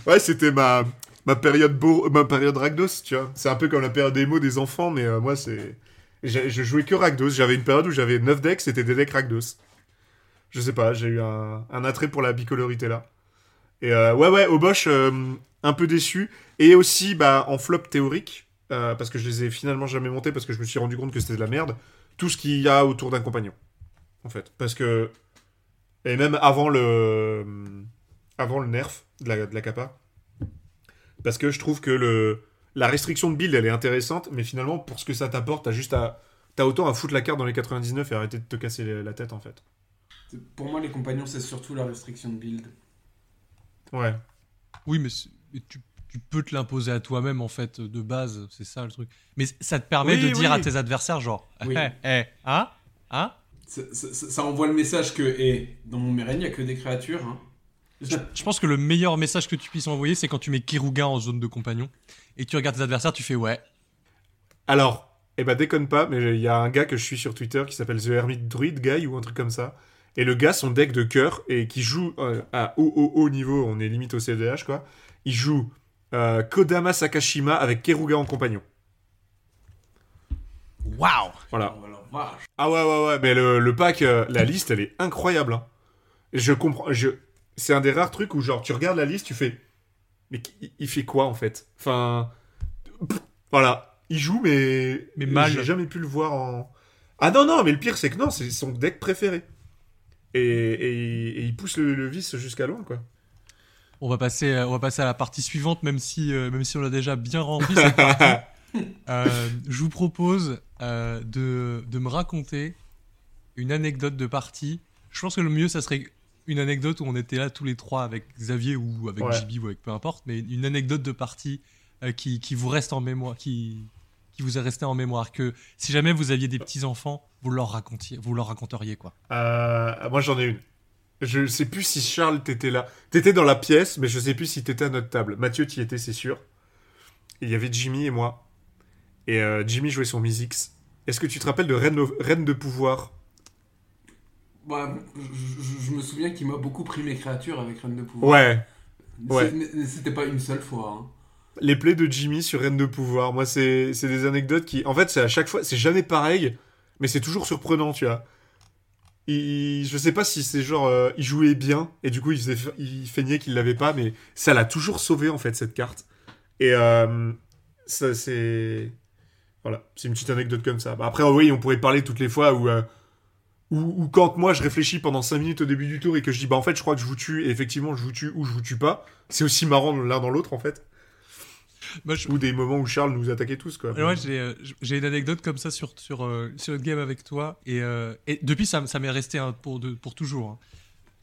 Speaker 3: Ouais, c'était ma, ma période beau, ma période Ragdos, tu vois. C'est un peu comme la période émo des enfants, mais euh, moi, c'est. Je jouais que Ragdos. J'avais une période où j'avais 9 decks, c'était des decks Ragdos. Je sais pas, j'ai eu un, un attrait pour la bicolorité là. Et euh, ouais, ouais, Obosh, euh, un peu déçu. Et aussi, bah, en flop théorique, parce que je les ai finalement jamais montés, parce que je me suis rendu compte que c'était de la merde, tout ce qu'il y a autour d'un compagnon. En fait. Parce que. Et même avant le. Avant le nerf de la, de la capa. Parce que je trouve que le, la restriction de build, elle est intéressante, mais finalement, pour ce que ça t'apporte, t'as juste à. T'as autant à foutre la carte dans les 99 et arrêter de te casser la tête, en fait.
Speaker 2: Pour moi, les compagnons, c'est surtout la restriction de build.
Speaker 3: Ouais.
Speaker 1: Oui, mais tu, tu peux te l'imposer à toi-même, en fait, de base, c'est ça le truc. Mais ça te permet
Speaker 3: Oui,
Speaker 1: de dire à tes adversaires, genre,
Speaker 2: Oui.
Speaker 1: eh, eh, hein? Hein?
Speaker 2: Ça, ça- ça- envoie le message que, et dans mon Meren, il n'y a que des créatures. Hein.
Speaker 1: Je pense que le meilleur message que tu puisses envoyer, c'est quand tu mets Kiruga en zone de compagnon et tu regardes tes adversaires, tu fais ouais.
Speaker 3: Alors, eh ben déconne pas, mais il y a un gars que je suis sur Twitter qui s'appelle The Hermit Druid Guy ou un truc comme ça. Et le gars, son deck de cœur, et qui joue euh, à haut, haut, haut niveau, on est limite au CDH quoi, il joue euh, Kodama Sakashima avec Keruga en compagnon.
Speaker 1: Waouh
Speaker 3: Voilà.
Speaker 2: Oh.
Speaker 3: Ah ouais, ouais, ouais, mais le, le pack, euh, la liste, elle est incroyable. hein. Je comprends. Je... C'est un des rares trucs où, genre, tu regardes la liste, tu fais. Mais il fait quoi en fait? Enfin. Voilà. Il joue, mais.
Speaker 1: Mais mal.
Speaker 3: J'ai jamais pu le voir en. Ah non, non, mais le pire, c'est que non, c'est son deck préféré. Et, et- et il pousse le, le vice jusqu'à loin, quoi.
Speaker 1: On va passer, euh, on va passer à la partie suivante, même si, euh, même si on l'a déjà bien rempli cette partie. Euh, je vous propose euh, de, de me raconter une anecdote de partie. Je pense que le mieux, ça serait une anecdote où on était là tous les trois avec Xavier ou avec
Speaker 3: Ouais.
Speaker 1: Ou avec peu importe, mais une anecdote de partie euh, qui, qui vous reste en mémoire, qui, qui vous est restée en mémoire. Que si jamais vous aviez des petits enfants, vous leur racontiez, vous leur raconteriez quoi?
Speaker 3: Euh, moi, j'en ai une. Je sais plus si Charles t'étais là. T'étais dans la pièce, mais je sais plus si t'étais à notre table. Mathieu, t'y étais, c'est sûr. Il y avait Jimmy et moi. Et euh, Jimmy jouait son Mizix. Est-ce que tu te rappelles de Reine de pouvoir?
Speaker 2: Bah, je, me souviens qu'il m'a beaucoup pris mes créatures avec Reine de Pouvoir.
Speaker 3: Ouais. Ouais.
Speaker 2: C'était pas une seule fois. hein.
Speaker 3: Les plays de Jimmy sur Reine de pouvoir. Moi, c'est c'est des anecdotes qui. En fait, c'est à chaque fois. C'est jamais pareil, mais c'est toujours surprenant, tu vois. Il, je sais pas si c'est genre. euh, il jouait bien, et du coup, il, faisait, il feignait qu'il l'avait pas, mais ça l'a toujours sauvé, en fait, cette carte. Et euh, ça, c'est. Voilà, c'est une petite anecdote comme ça. Bah, après, oui, on pourrait parler toutes les fois où. euh, ou, quand moi je réfléchis pendant 5 minutes au début du tour et que je dis bah en fait je crois que je vous tue et effectivement je vous tue ou je vous tue pas c'est aussi marrant l'un dans l'autre en fait
Speaker 1: je-
Speaker 3: ou des moments où Charles nous attaquait tous quoi
Speaker 1: Ouais, j'ai, euh, j'ai une anecdote comme ça sur, sur, euh, sur une game avec toi. Et, euh, et depuis, ça, ça m'est resté hein, pour, de- pour toujours. hein.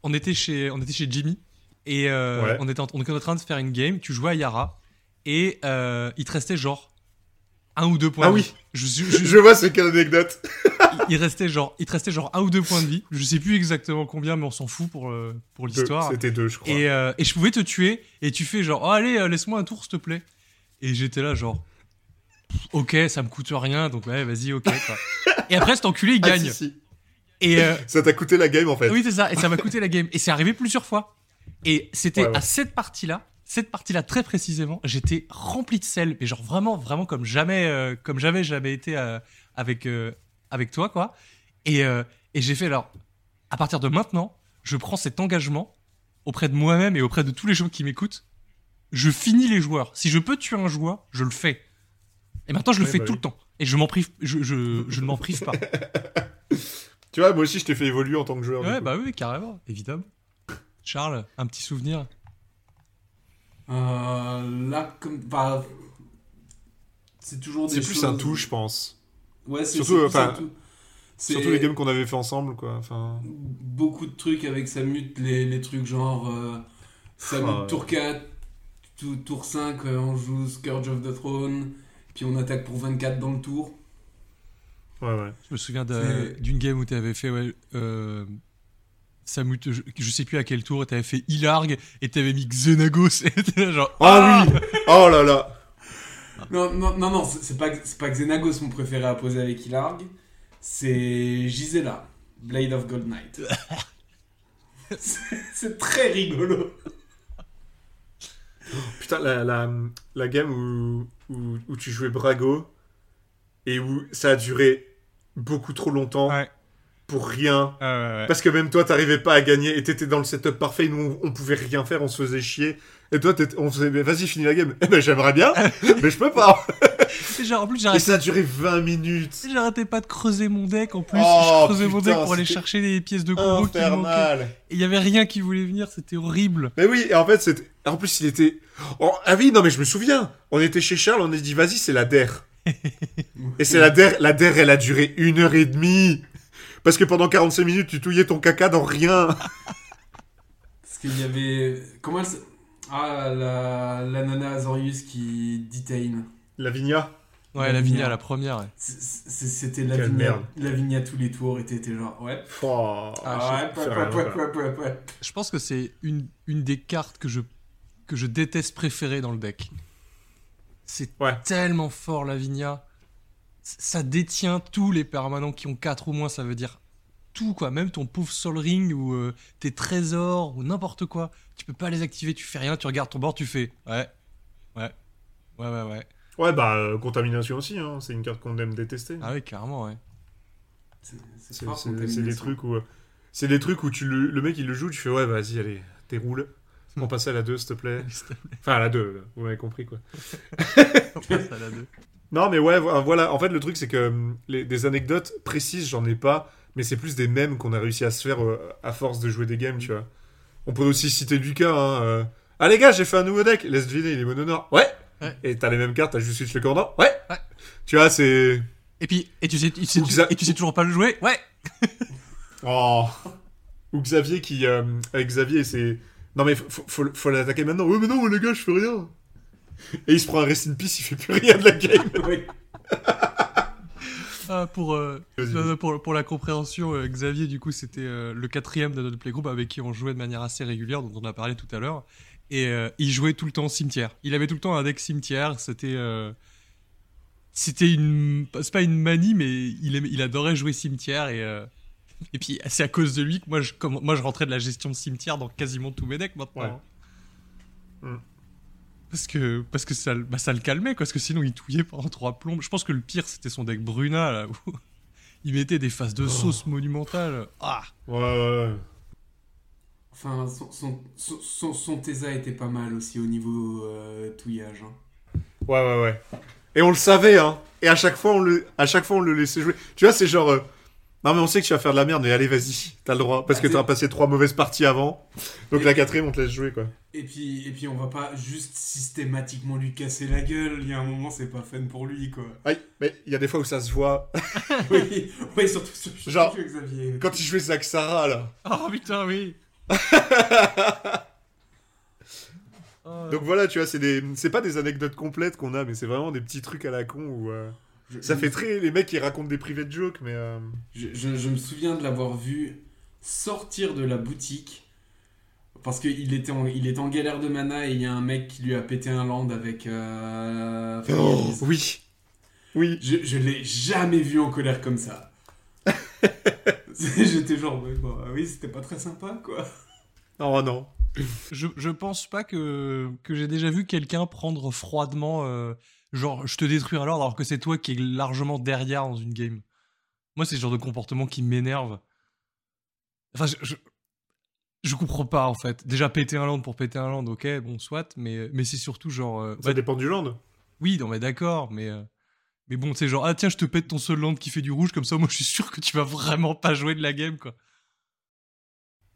Speaker 1: On, était chez, on était chez Jimmy. Et euh,
Speaker 3: Ouais.
Speaker 1: on, était en, on était en train de faire une game. Tu jouais à Yara. Et euh, il te restait genre un ou deux points
Speaker 3: Ah oui.
Speaker 1: Je, je-
Speaker 3: Je vois c'est quelle anecdote.
Speaker 1: il, restait genre, il te restait genre un ou deux points de vie. Je sais plus exactement combien, mais on s'en fout pour, euh, pour l'histoire.
Speaker 3: C'était deux, je crois.
Speaker 1: Et, euh, et je pouvais te tuer. Et tu fais genre, oh, allez, euh, laisse-moi un tour, s'il te plaît. Et j'étais là, genre, ok, ça me coûte rien, donc ouais, vas-y, ok. quoi. et après, cet enculé, il
Speaker 3: Ah,
Speaker 1: gagne.
Speaker 3: si, si.
Speaker 1: Et euh,
Speaker 3: Ça t'a coûté la game en fait.
Speaker 1: oui, c'est ça. Et ça m'a coûté la game. Et c'est arrivé plusieurs fois. Et c'était
Speaker 3: Ouais, ouais.
Speaker 1: à cette partie-là, cette partie-là très précisément, j'étais rempli de sel, mais genre vraiment, vraiment comme jamais, euh, comme jamais j'avais été euh, avec euh, avec toi, quoi. Et euh, et j'ai fait alors, à partir de maintenant, je prends cet engagement auprès de moi-même et auprès de tous les gens qui m'écoutent. Je finis les joueurs. Si je peux tuer un joueur, je le fais. Et maintenant, je le
Speaker 3: Ouais,
Speaker 1: fais
Speaker 3: bah
Speaker 1: tout
Speaker 3: oui.
Speaker 1: le temps. Et je m'en prive, je, je, je ne m'en prive pas.
Speaker 3: Tu vois, moi aussi je t'ai fait évoluer en tant que joueur.
Speaker 1: Ouais, bah oui, carrément, évidemment. Charles, un petit souvenir
Speaker 2: Euh, là, comme. Bah, c'est toujours des
Speaker 3: C'est plus
Speaker 2: choses-
Speaker 3: un tout, je pense.
Speaker 2: Ouais, c'est
Speaker 3: Surtout, enfin, Surtout les games qu'on avait fait ensemble, quoi. Enfin,
Speaker 2: beaucoup de trucs avec Samut, les, les trucs genre. Euh, Samut
Speaker 3: Ah ouais.
Speaker 2: tour 4, tout- tour 5, euh, on joue Scourge of the Throne, puis on attaque pour 24 dans le tour.
Speaker 3: Ouais, ouais.
Speaker 1: Je me souviens d'une game où tu avais fait. Ouais, euh, Samu, te- je, je sais plus à quel tour, tu avais fait Ilarg et tu avais mis Xenagos. Et genre.
Speaker 3: Ah oui Oh là là
Speaker 2: Non, non, non, non, c'est pas, c'est pas Xenagos mon préféré à poser avec Ilarg, c'est Gisela, Blade of Gold Knight. c'est c'est très rigolo.
Speaker 3: Putain, la, la, la game où, où, où tu jouais Brago et où ça a duré beaucoup trop longtemps
Speaker 1: Ouais.
Speaker 3: pour rien.
Speaker 1: Ah ouais, ouais.
Speaker 3: Parce que même toi, t'arrivais pas à gagner et t'étais dans le setup parfait. Nous, on, on pouvait rien faire, on se faisait chier. Et toi, on faisait, mais vas-y, finis la game. Eh ben, j'aimerais bien, mais je peux pas.
Speaker 1: Genre, en plus,
Speaker 3: Et ça a duré 20 minutes.
Speaker 1: j'arrêtais pas de creuser mon deck. En plus,
Speaker 3: Oh,
Speaker 1: je creusais mon deck pour aller chercher les pièces de combo qui manquaient. Et il y avait rien qui voulait venir, c'était horrible.
Speaker 3: Mais oui, et en fait, c'était. En plus, il était. Oh, ah oui, non, mais je me souviens. On était chez Charles, on a dit, vas-y, c'est la DER. et c'est la DER. La DER, elle a duré une heure et demie. Parce que pendant 45 minutes, tu touillais ton caca dans rien.
Speaker 2: Parce qu'il y avait. Comment elle Ah, la, la nana Azorius qui detain.
Speaker 1: Ouais,
Speaker 3: Lavinia.
Speaker 2: La
Speaker 1: la première. ouais.
Speaker 2: C'était la
Speaker 3: Quelle
Speaker 2: vigne,
Speaker 3: merde.
Speaker 2: la vigne à tous les tours et t'étais genre, ouais.
Speaker 3: Oh.
Speaker 1: Ah,
Speaker 2: ouais,
Speaker 3: je-
Speaker 2: ouais, ouais,
Speaker 3: rien,
Speaker 2: ouais,
Speaker 3: quoi.
Speaker 2: ouais, ouais, ouais.
Speaker 1: Je pense que c'est une, une des cartes que je, que je déteste préférer dans le deck. C'est
Speaker 3: Ouais.
Speaker 1: tellement fort, la Vigna. C- Ça détient tous les permanents qui ont 4 ou moins, ça veut dire tout, quoi. Même ton pauvre Sol Ring ou euh, tes trésors ou n'importe quoi. Tu peux pas les activer, tu fais rien, tu regardes ton bord, tu fais ouais, ouais, ouais, ouais, ouais.
Speaker 3: Ouais, bah, euh, contamination aussi, hein. c'est une carte qu'on aime détester.
Speaker 1: Ah oui, carrément, ouais.
Speaker 2: C'est
Speaker 3: des trucs où. euh, C'est des trucs où tu le, le mec il le joue, tu fais ouais, vas-y, allez, déroule. On passe à la 2, s'il te plaît. Enfin, à la 2, vous m'avez compris quoi.
Speaker 1: on passe à la deux.
Speaker 3: Non, mais ouais, vo- voilà. En fait, le truc, c'est que hum, les, des anecdotes précises, j'en ai pas, mais c'est plus des mèmes qu'on a réussi à se faire euh, à force de jouer des games, tu vois. On peut aussi citer Lucas, hein. euh, Ah, les gars, j'ai fait un nouveau deck, laisse deviner, il est mononore. Ouais.
Speaker 1: Ouais.
Speaker 3: Et t'as les mêmes cartes, t'as juste switch le cordon. Ouais.
Speaker 1: Ouais.
Speaker 3: Tu vois, c'est.
Speaker 1: Et puis, et tu sais, tu sais-
Speaker 3: Xa-
Speaker 1: et tu sais toujours pas le jouer Ouais
Speaker 3: Oh. Ou Xavier qui. euh, avec Xavier, c'est. Non, mais faut, faut, faut l'attaquer maintenant. Ouais, mais non, les gars, je fais rien. Et il se prend un rest in peace, il fait plus rien de la game.
Speaker 2: Ouais.
Speaker 1: Ah, pour, euh, pour, pour la compréhension, euh, Xavier, du coup, c'était euh, le quatrième de notre playgroup avec qui on jouait de manière assez régulière, dont on a parlé tout à l'heure. Et il jouait tout le temps cimetière. Il avait tout le temps un deck cimetière. C'était. c'était une. C'est pas une manie, mais il, aimait- il adorait jouer cimetière. Et, et puis, c'est à cause de lui que moi je, moi, je rentrais de la gestion de cimetière dans quasiment tous mes decks maintenant.
Speaker 3: Ouais. Mm.
Speaker 1: Parce que, parce que ça, le- bah, ça le calmait, quoi, parce que sinon il touillait pendant trois plombes. Je pense que le pire c'était son deck Bruna, là, où il mettait des phases de sauce monumentales. Ah
Speaker 3: Ouais, ouais, ouais.
Speaker 2: Enfin, son, son, son, son, son Tesa était pas mal aussi au niveau euh, touillage. hein.
Speaker 3: Ouais, ouais, ouais. Et on le savait, hein. Et à chaque fois, on le, à chaque fois, on le laissait jouer. Tu vois, c'est genre. euh, Non, mais on sait que tu vas faire de la merde, mais allez, vas-y, t'as le droit. Parce
Speaker 2: Ah,
Speaker 3: que t'as passé trois mauvaises parties avant. Donc la quatrième, on te laisse jouer, quoi.
Speaker 2: Et puis, et puis on va pas juste systématiquement lui casser la gueule. Il y a un moment, c'est pas fun pour lui, quoi.
Speaker 3: Aïe, mais il y a des fois où ça se voit.
Speaker 2: oui, oui, surtout sur
Speaker 3: Genre-
Speaker 2: surtout Xavier.
Speaker 3: Quand il jouait Zach Sarah, là.
Speaker 1: Oh putain, oui
Speaker 3: Donc voilà, tu vois, c'est des, c'est pas des anecdotes complètes qu'on a, mais c'est vraiment des petits trucs à la con où. euh,
Speaker 2: Je-
Speaker 3: Ça
Speaker 2: je-
Speaker 3: fait très les mecs qui racontent des private jokes, mais. euh,
Speaker 2: Je, je- je me souviens de l'avoir vu sortir de la boutique parce qu'il était, en, il était en galère de mana et il y a un mec qui lui a pété un land avec. Euh,
Speaker 3: Oh, oui. Oui.
Speaker 2: Je, je l'ai jamais vu en colère comme ça. J'étais genre, ouais, bah, oui, c'était pas très sympa quoi.
Speaker 3: Oh non.
Speaker 1: je, je pense pas que, que j'ai déjà vu quelqu'un prendre froidement, euh, genre, je te détruis alors, alors que c'est toi qui es largement derrière dans une game. Moi, c'est le genre de comportement qui m'énerve. Enfin, je, je, je comprends pas en fait. Déjà, péter un land pour péter un land, ok, bon, soit, mais, mais c'est surtout genre. euh,
Speaker 3: Ça dépend du land.
Speaker 1: Oui, non, mais d'accord, mais. euh, Mais bon, c'est genre, ah tiens, je te pète ton seul land qui fait du rouge, comme ça, moi je suis sûr que tu vas vraiment pas jouer de la game, quoi.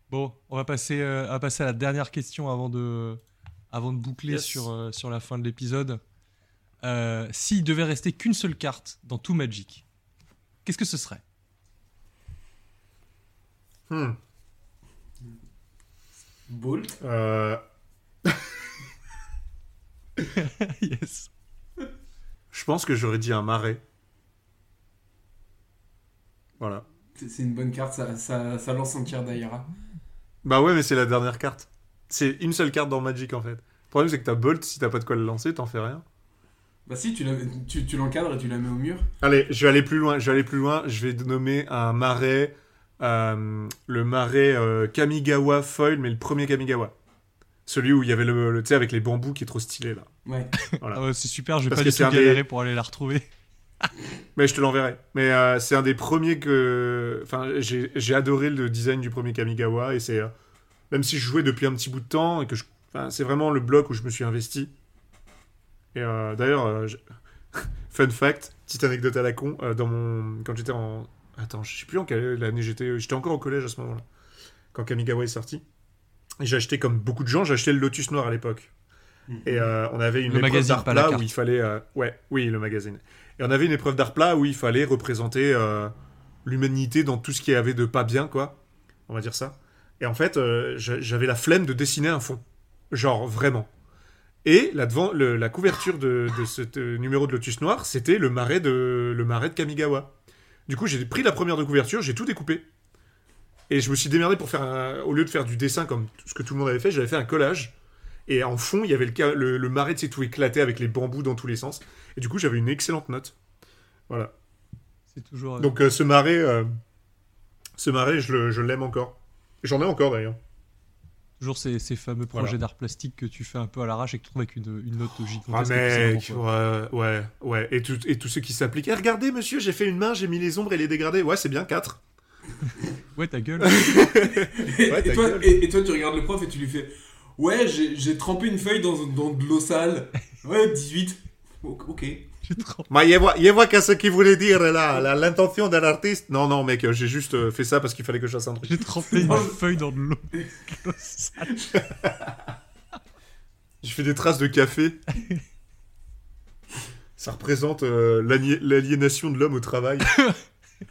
Speaker 1: Bon, on va passer, euh, va passer à la dernière question avant de, avant de boucler
Speaker 3: Yes.
Speaker 1: sur, sur la fin de l'épisode. Euh, S'il devait rester qu'une seule carte dans tout Magic, qu'est-ce que ce serait
Speaker 3: Hmm.
Speaker 2: Bolt.
Speaker 3: Euh,
Speaker 1: yes.
Speaker 3: Je pense que j'aurais dit un marais. Voilà.
Speaker 2: C'est une bonne carte, ça, ça, ça lance un tir d'Aïra.
Speaker 3: Bah ouais, mais c'est la dernière carte. C'est une seule carte dans Magic en fait. Le problème c'est que t'as Bolt, si t'as pas de quoi le lancer, t'en fais rien.
Speaker 2: Bah si, tu, la- tu, tu l'encadres et tu la mets au mur.
Speaker 3: Allez, je vais aller plus loin. Je vais aller plus loin. Je vais nommer un marais, euh, le marais euh, Kamigawa foil, mais le premier Kamigawa. Celui où il y avait le, le- tu sais, avec les bambous qui est trop stylé là.
Speaker 2: Ouais.
Speaker 3: Voilà.
Speaker 1: Ah ouais, c'est super, je vais
Speaker 3: Parce
Speaker 1: pas du tout
Speaker 3: des-
Speaker 1: galérer pour aller la retrouver.
Speaker 3: Mais je te l'enverrai. Mais euh, c'est un des premiers que. Enfin, j'ai j'ai adoré le design du premier Kamigawa et c'est. euh, Même si je jouais depuis un petit bout de temps et que je. Enfin, c'est vraiment le bloc où je me suis investi. Et euh, d'ailleurs, euh, je- fun fact, petite anecdote à la con, euh, dans mon. Quand j'étais en. Attends, je sais plus en quelle année j'étais. J'étais encore au collège à ce moment-là. Quand Kamigawa est sorti. Et j'ai acheté, comme beaucoup de gens, j'ai acheté le Lotus Noir à l'époque. Et euh, on avait une
Speaker 1: Le
Speaker 3: épreuve
Speaker 1: magazine,
Speaker 3: d'art plat où il fallait. euh, ouais, oui, le magazine. Et on avait une épreuve d'art plat où il fallait représenter euh, l'humanité dans tout ce qu'il y avait de pas bien, quoi. On va dire ça. Et en fait, euh, j'a- j'avais la flemme de dessiner un fond. Genre, vraiment. Et là devant, le- la couverture de, de ce euh, numéro de Lotus Noir, c'était le marais de le marais de Kamigawa. Du coup, j'ai pris la première de couverture, j'ai tout découpé. Et je me suis démerdé pour faire un... Au lieu de faire du dessin comme ce que tout le monde avait fait, j'avais fait un collage. Et en fond, il y avait le, le, le marais, tu tout éclaté avec les bambous dans tous les sens. Et du coup, j'avais une excellente note. Voilà.
Speaker 1: C'est toujours. euh,
Speaker 3: Donc, euh, ce marais, euh, ce marais, je l'aime encore. J'en ai encore d'ailleurs.
Speaker 1: Toujours ces, ces fameux projets
Speaker 3: Voilà.
Speaker 1: d'art plastique que tu fais un peu à l'arrache et que tu trouves avec une, une note
Speaker 3: Ah,
Speaker 1: gigantesque.
Speaker 3: mec,
Speaker 1: bon, quoi.
Speaker 3: ouais, ouais, ouais. Et, tout, et tous ceux qui s'appliquent. Eh, regardez, monsieur, j'ai fait une main, j'ai mis les ombres et les dégradés. Ouais, c'est bien, 4.
Speaker 1: Ouais, ta gueule.
Speaker 2: Et,
Speaker 3: Ouais,
Speaker 2: et
Speaker 3: ta
Speaker 2: toi,
Speaker 3: gueule.
Speaker 2: et, et toi, tu regardes le prof et tu lui fais Ouais, j'ai trempé une feuille dans, dans de l'eau sale. Ouais, 18. O- Ok.
Speaker 1: J'ai trop-
Speaker 3: Mais il voit, voit qu'à ce qu'il voulait dire là, l'intention d'un artiste. Non, non, mec, j'ai juste euh, fait ça parce qu'il fallait que je fasse un truc.
Speaker 1: J'ai trempé une
Speaker 2: Non.
Speaker 1: feuille dans de l'eau.
Speaker 3: J'ai fait des traces de café. Ça représente euh, l'ali- l'aliénation de l'homme au travail.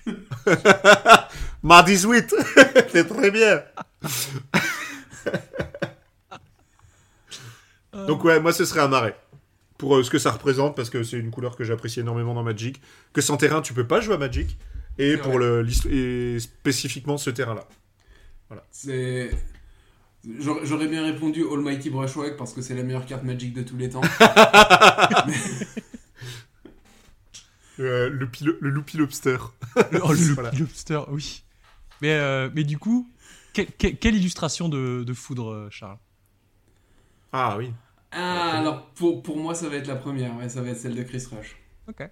Speaker 3: Ma 18 C'est très bien Donc ouais, moi ce serait un marais. Pour euh, ce que ça représente, parce que c'est une couleur que j'apprécie énormément dans Magic. Que sans terrain, tu peux pas jouer à Magic. Et pour le, et spécifiquement ce terrain-là.
Speaker 2: C'est. J'aurais bien répondu Almighty Brushwhack parce que c'est la meilleure carte Magic de tous les temps.
Speaker 3: Euh, le, pilo- le Loopy Lobster.
Speaker 1: Le, oh, le
Speaker 3: Voilà.
Speaker 1: lobster, oui. Mais, euh, mais du coup, que- que- quelle illustration de, de foudre, Charles?
Speaker 3: Ah oui.
Speaker 2: Ah, alors pour, pour moi, ça va être la première. Ouais, ça va être celle de Chris Rush.
Speaker 1: Ok.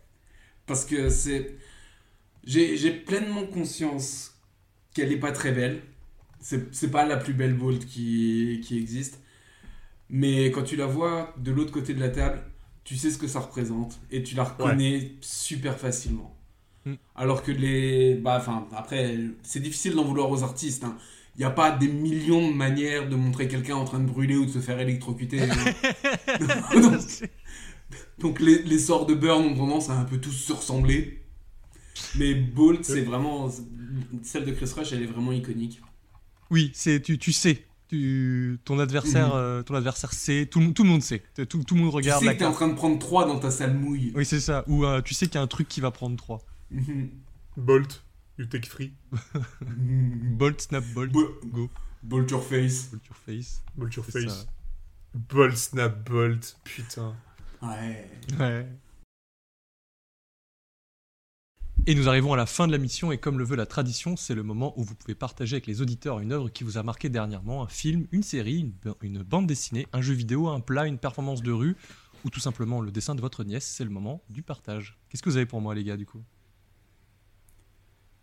Speaker 2: Parce que c'est. J'ai j'ai pleinement conscience qu'elle est pas très belle. C'est c'est pas la plus belle bolt qui, qui existe. Mais quand tu la vois de l'autre côté de la table, tu sais ce que ça représente. Et tu la reconnais super facilement.
Speaker 1: Mm.
Speaker 2: Alors que les. Bah, enfin, après, c'est difficile d'en vouloir aux artistes. hein. Il n'y a pas des millions de manières de montrer quelqu'un en train de brûler ou de se faire électrocuter. donc, donc les, les sorts de Burn ont tendance à un peu tous se ressembler. Mais Bolt, c'est vraiment. Celle de Chris Rush, elle est vraiment iconique.
Speaker 1: Oui, c'est tu, tu sais. Tu, ton adversaire,
Speaker 2: Mhm.
Speaker 1: euh, ton adversaire sait. Tout, le monde- tout le monde sait. Tout, tout le monde
Speaker 2: Tu
Speaker 1: regarde
Speaker 2: sais
Speaker 1: la
Speaker 2: que t'es en train de prendre 3 dans ta salle mouille.
Speaker 1: Oui, c'est ça. Ou euh, tu sais qu'il y a un truc qui va prendre 3.
Speaker 2: Mhm.
Speaker 3: Bolt. You take free.
Speaker 1: Bolt, snap, bolt,
Speaker 2: Bo-
Speaker 1: go.
Speaker 2: Bolt your face.
Speaker 1: Bolt your face.
Speaker 3: Bolt your face.
Speaker 1: ça.
Speaker 3: Bolt, snap, bolt. Putain.
Speaker 2: Ouais.
Speaker 1: Ouais. Et nous arrivons à la fin de la mission et comme le veut la tradition, c'est le moment où vous pouvez partager avec les auditeurs une œuvre qui vous a marqué dernièrement, un film, une série, une, une bande dessinée, un jeu vidéo, un plat, une performance de rue ou tout simplement le dessin de votre nièce. C'est le moment du partage. Qu'est-ce que vous avez pour moi les gars du coup?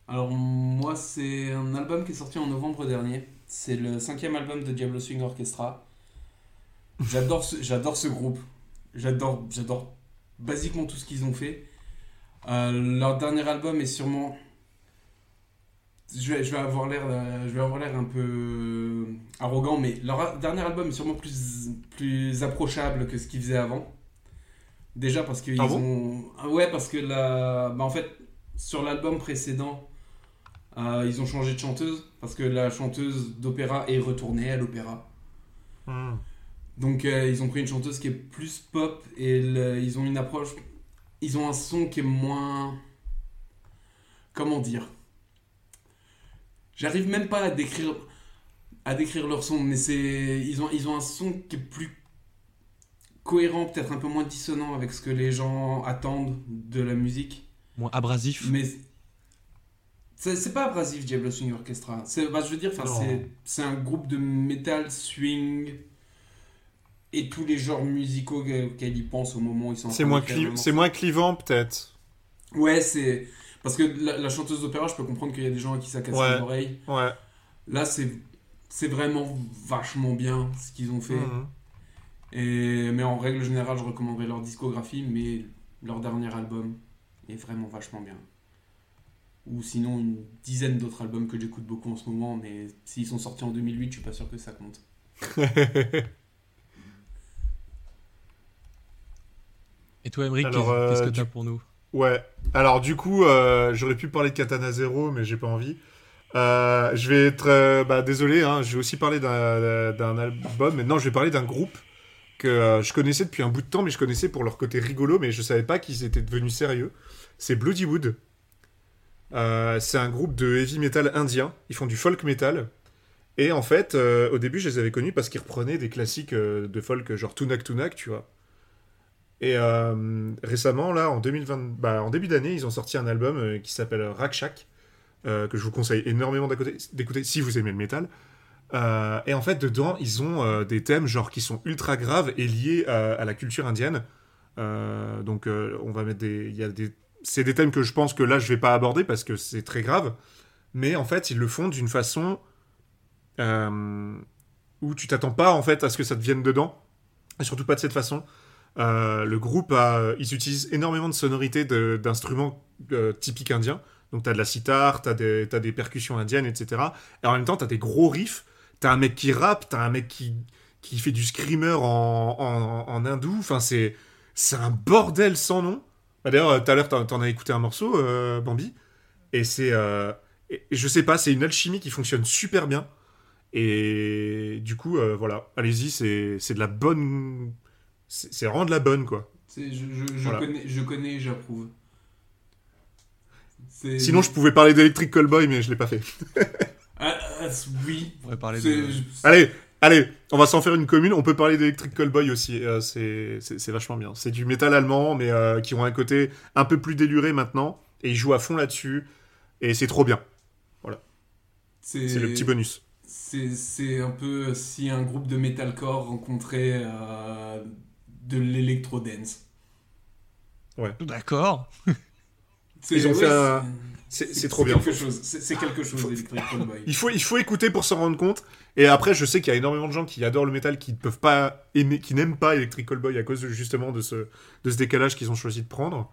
Speaker 2: Alors, moi, c'est un album qui est sorti en novembre dernier. C'est le cinquième album de Diablo Swing Orchestra. J'adore ce, j'adore ce groupe. J'adore, j'adore basiquement tout ce qu'ils ont fait. Euh, leur dernier album est sûrement. Je vais, je vais avoir l'air, je vais avoir l'air un peu arrogant, mais leur dernier album est sûrement plus, plus approchable que ce qu'ils faisaient avant. Déjà parce qu'ils
Speaker 3: Ah bon?
Speaker 2: ont, Ah ouais, parce que la, bah en fait, sur l'album précédent, euh, ils ont changé de chanteuse parce que la chanteuse d'opéra est retournée à l'opéra.
Speaker 3: Hmm.
Speaker 2: Donc euh, ils ont pris une chanteuse qui est plus pop et le- ils ont une approche. Ils ont un son qui est moins. Comment dire? J'arrive même pas à décrire à décrire leur son, mais c'est ils ont ils ont un son qui est plus cohérent, peut-être un peu moins dissonant avec ce que les gens attendent de la musique.
Speaker 1: Moins abrasif.
Speaker 2: Mais c'est pas abrasif, Diablo Swing Orchestra. C'est, bah, je veux dire, c'est, un groupe de metal, swing et tous les genres musicaux auxquels ils pensent au moment où ils sont
Speaker 3: C'est moins, moins clivant, peut-être.
Speaker 2: Ouais, c'est. Parce que la, la chanteuse d'opéra, je peux comprendre qu'il y a des gens à qui ça casse
Speaker 3: Ouais.
Speaker 2: les oreilles.
Speaker 3: Ouais.
Speaker 2: Là, c'est, c'est vraiment vachement bien ce qu'ils ont fait.
Speaker 3: Mhm.
Speaker 2: Et, mais en règle générale, je recommanderais leur discographie, mais leur dernier album est vraiment vachement bien. Ou sinon une dizaine d'autres albums que j'écoute beaucoup en ce moment, mais s'ils sont sortis en 2008, je suis pas sûr que ça compte.
Speaker 1: Et toi, qu'est-ce
Speaker 3: euh,
Speaker 1: qu'est-ce que
Speaker 3: du-
Speaker 1: t'as pour nous?
Speaker 3: Ouais. Alors du coup, euh, j'aurais pu parler de Katana Zero, mais j'ai pas envie. Euh, je vais être euh, bah, désolé. Hein, je vais aussi parler d'un album, mais non, je vais parler d'un groupe que euh, je connaissais depuis un bout de temps, mais je connaissais pour leur côté rigolo, mais je savais pas qu'ils étaient devenus sérieux. C'est Bloodywood. Euh, c'est un groupe de heavy metal indien. Ils font du folk metal. Et en fait, euh, au début, je les avais connus parce qu'ils reprenaient des classiques euh, de folk, genre Tunak Tunak, tu vois. Et récemment, là, en, 2020, bah, en début d'année, ils ont sorti un album qui s'appelle Rakshak, que je vous conseille énormément d'écouter si vous aimez le métal. Et en fait, dedans, ils ont des thèmes genre qui sont ultra graves et liés à, à la culture indienne. Donc, on va mettre des, il y a des, c'est des thèmes que je pense que là, je vais pas aborder parce que c'est très grave. Mais en fait, ils le font d'une façon euh, où tu t'attends pas en fait à ce que ça te vienne dedans, et surtout pas de cette façon. Euh, le groupe a, ils utilisent énormément de sonorités d'instruments euh, typiques indiens. Donc t'as de la sitar, t'as des, des percussions indiennes, etc. Et en même temps, t'as des gros riffs. T'as un mec qui rappe, t'as un mec qui, qui fait du screamer en, en, en hindou. Enfin, c'est un bordel sans nom. Bah, D'ailleurs, euh, tout à l'heure, t'en, as écouté un morceau, euh, Bambi. Et c'est, euh, je sais pas, c'est une alchimie qui fonctionne super bien. Et du coup, euh, voilà, allez-y, c'est, c'est de la bonne, c'est, de la bonne, quoi.
Speaker 2: Je, je, je
Speaker 3: Voilà.
Speaker 2: connais, je connais et j'approuve.
Speaker 3: Sinon, je pouvais parler d'Electric Callboy, mais je l'ai pas fait.
Speaker 2: Ah, ah, oui.
Speaker 1: On pourrait parler
Speaker 2: C'est-
Speaker 1: de...
Speaker 3: Allez, allez, on va s'en faire une commune. On peut parler d'Electric Callboy aussi. euh, c'est, vachement bien. C'est du métal allemand, mais euh, qui ont un côté un peu plus déluré maintenant. Et ils jouent à fond là-dessus. Et c'est trop bien.
Speaker 2: c'est,
Speaker 3: C'est le petit bonus.
Speaker 2: C'est, c'est un peu si un groupe de metalcore rencontrait euh, de l'électro-dance.
Speaker 1: D'accord.
Speaker 2: C'est-
Speaker 3: Ils ont fait
Speaker 2: ouais,
Speaker 3: un- C'est, c'est trop bien.
Speaker 2: Quelque chose. C'est, c'est quelque chose, Electric Callboy.
Speaker 3: Il faut, il faut écouter pour s'en rendre compte. Et après, je sais qu'il y a énormément de gens qui adorent le métal, qui ne peuvent pas aimer, qui n'aiment pas Electric Callboy à cause de- justement de ce, de ce décalage qu'ils ont choisi de prendre.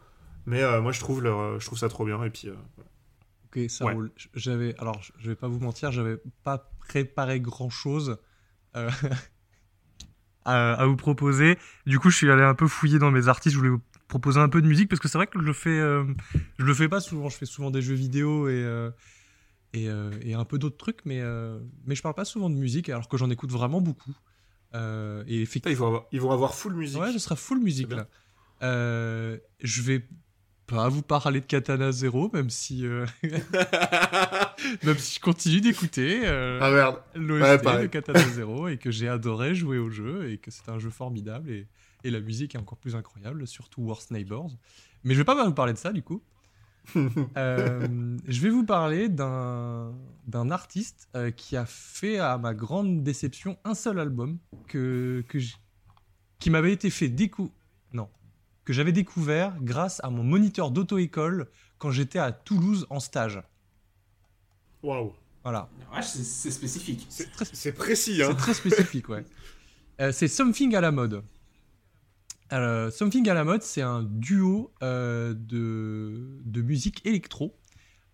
Speaker 3: Mais euh, moi, je trouve, leur, je trouve ça trop bien. Et puis, euh,
Speaker 1: Ok, ça
Speaker 3: Ouais.
Speaker 1: roule. J'avais, alors, je vais pas vous mentir, j'avais pas préparé grand chose à, à vous proposer. Du coup, je suis allé un peu fouiller dans mes artistes. Je voulais vous proposer un peu de musique parce que c'est vrai que je le fais, euh, je le fais pas souvent. Je fais souvent des jeux vidéo et euh, et, euh, et un peu d'autres trucs, mais euh, mais je parle pas souvent de musique alors que j'en écoute vraiment beaucoup. Et effectivement,
Speaker 3: ils, vont avoir, ils vont avoir full musique.
Speaker 1: Ouais, ce sera full musique là. Je vais pas vous parler de Katana Zero, même si, euh, même si je continue d'écouter euh,
Speaker 3: ah
Speaker 1: l'OST
Speaker 3: ouais,
Speaker 1: de. Katana Zero et que j'ai adoré jouer au jeu et que c'est un jeu formidable et, et la musique est encore plus incroyable, surtout Worst Neighbors. Mais je vais pas vous parler de ça du coup. Euh, je vais vous parler d'un d'un artiste euh, qui a fait, à ma grande déception, un seul album que, que qui m'avait été fait décou non que j'avais découvert grâce à mon moniteur d'auto-école quand j'étais à Toulouse en stage.
Speaker 3: Waouh.
Speaker 1: Voilà,
Speaker 2: Ouais, c'est, spécifique.
Speaker 1: c'est très,
Speaker 3: C'est précis, hein.
Speaker 1: c'est très spécifique, ouais. Euh, c'est Something à la mode. Alors, Something à la mode, c'est un duo euh, de, de musique électro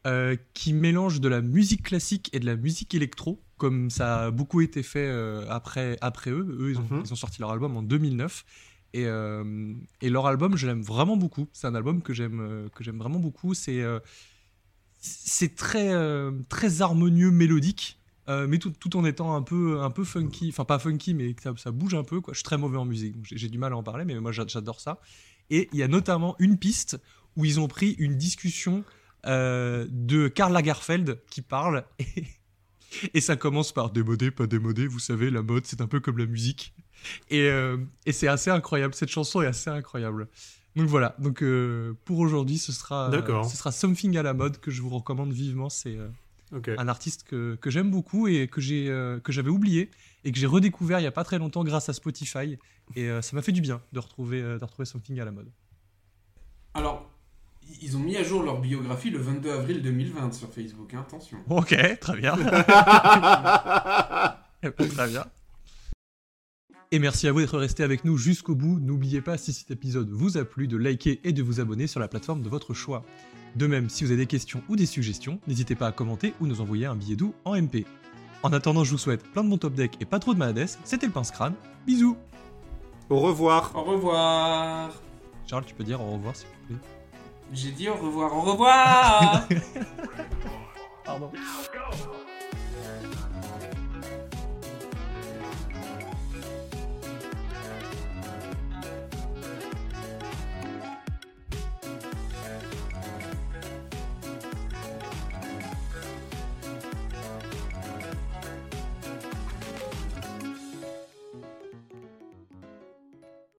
Speaker 1: euh, qui mélange de la musique classique et de la musique électro, comme ça a beaucoup été fait euh, après, après eux. Eux, ils ont,
Speaker 3: Mhm.
Speaker 1: ils ont sorti leur album en 2009. Et, euh, et leur album, je l'aime vraiment beaucoup. C'est un album que j'aime euh, vraiment beaucoup. C'est euh, c'est très, euh, très harmonieux, mélodique. Euh, mais tout, tout en étant un peu, un peu funky, enfin pas funky, mais ça, ça bouge un peu. Quoi. Je suis très mauvais en musique, donc j'ai du mal à en parler, mais moi j'a- j'adore ça. Et il y a notamment une piste où ils ont pris une discussion euh, de Karl Lagerfeld qui parle, et, et ça commence par démodé, pas démodé, vous savez, la mode c'est un peu comme la musique. Et, euh, et c'est assez incroyable, cette chanson est assez incroyable. Donc voilà, donc pour aujourd'hui ce sera, ce sera Something à la mode que je vous recommande vivement, c'est... un artiste que, que j'aime beaucoup et que j'ai euh, que j'avais oublié et que j'ai redécouvert il y a pas très longtemps grâce à Spotify et euh, ça m'a fait du bien de retrouver euh, de retrouver something à la mode.
Speaker 2: Alors, ils ont mis à jour leur biographie le 22 avril 2020 sur Facebook, hein, attention.
Speaker 1: Ok, très bien. Très bien. Et merci à vous d'être resté avec nous jusqu'au bout. N'oubliez pas, si cet épisode vous a plu, de liker et de vous abonner sur la plateforme de votre choix. De même, si vous avez des questions ou des suggestions, n'hésitez pas à commenter ou nous envoyer un billet doux en MP. En attendant, je vous souhaite plein de bons top deck et pas trop de malades. C'était le pince crâne. Bisous
Speaker 3: Au revoir.
Speaker 2: Au revoir
Speaker 1: Charles, tu peux dire au revoir s'il te plaît?
Speaker 2: J'ai dit au revoir, au revoir
Speaker 1: Pardon.
Speaker 4: Go!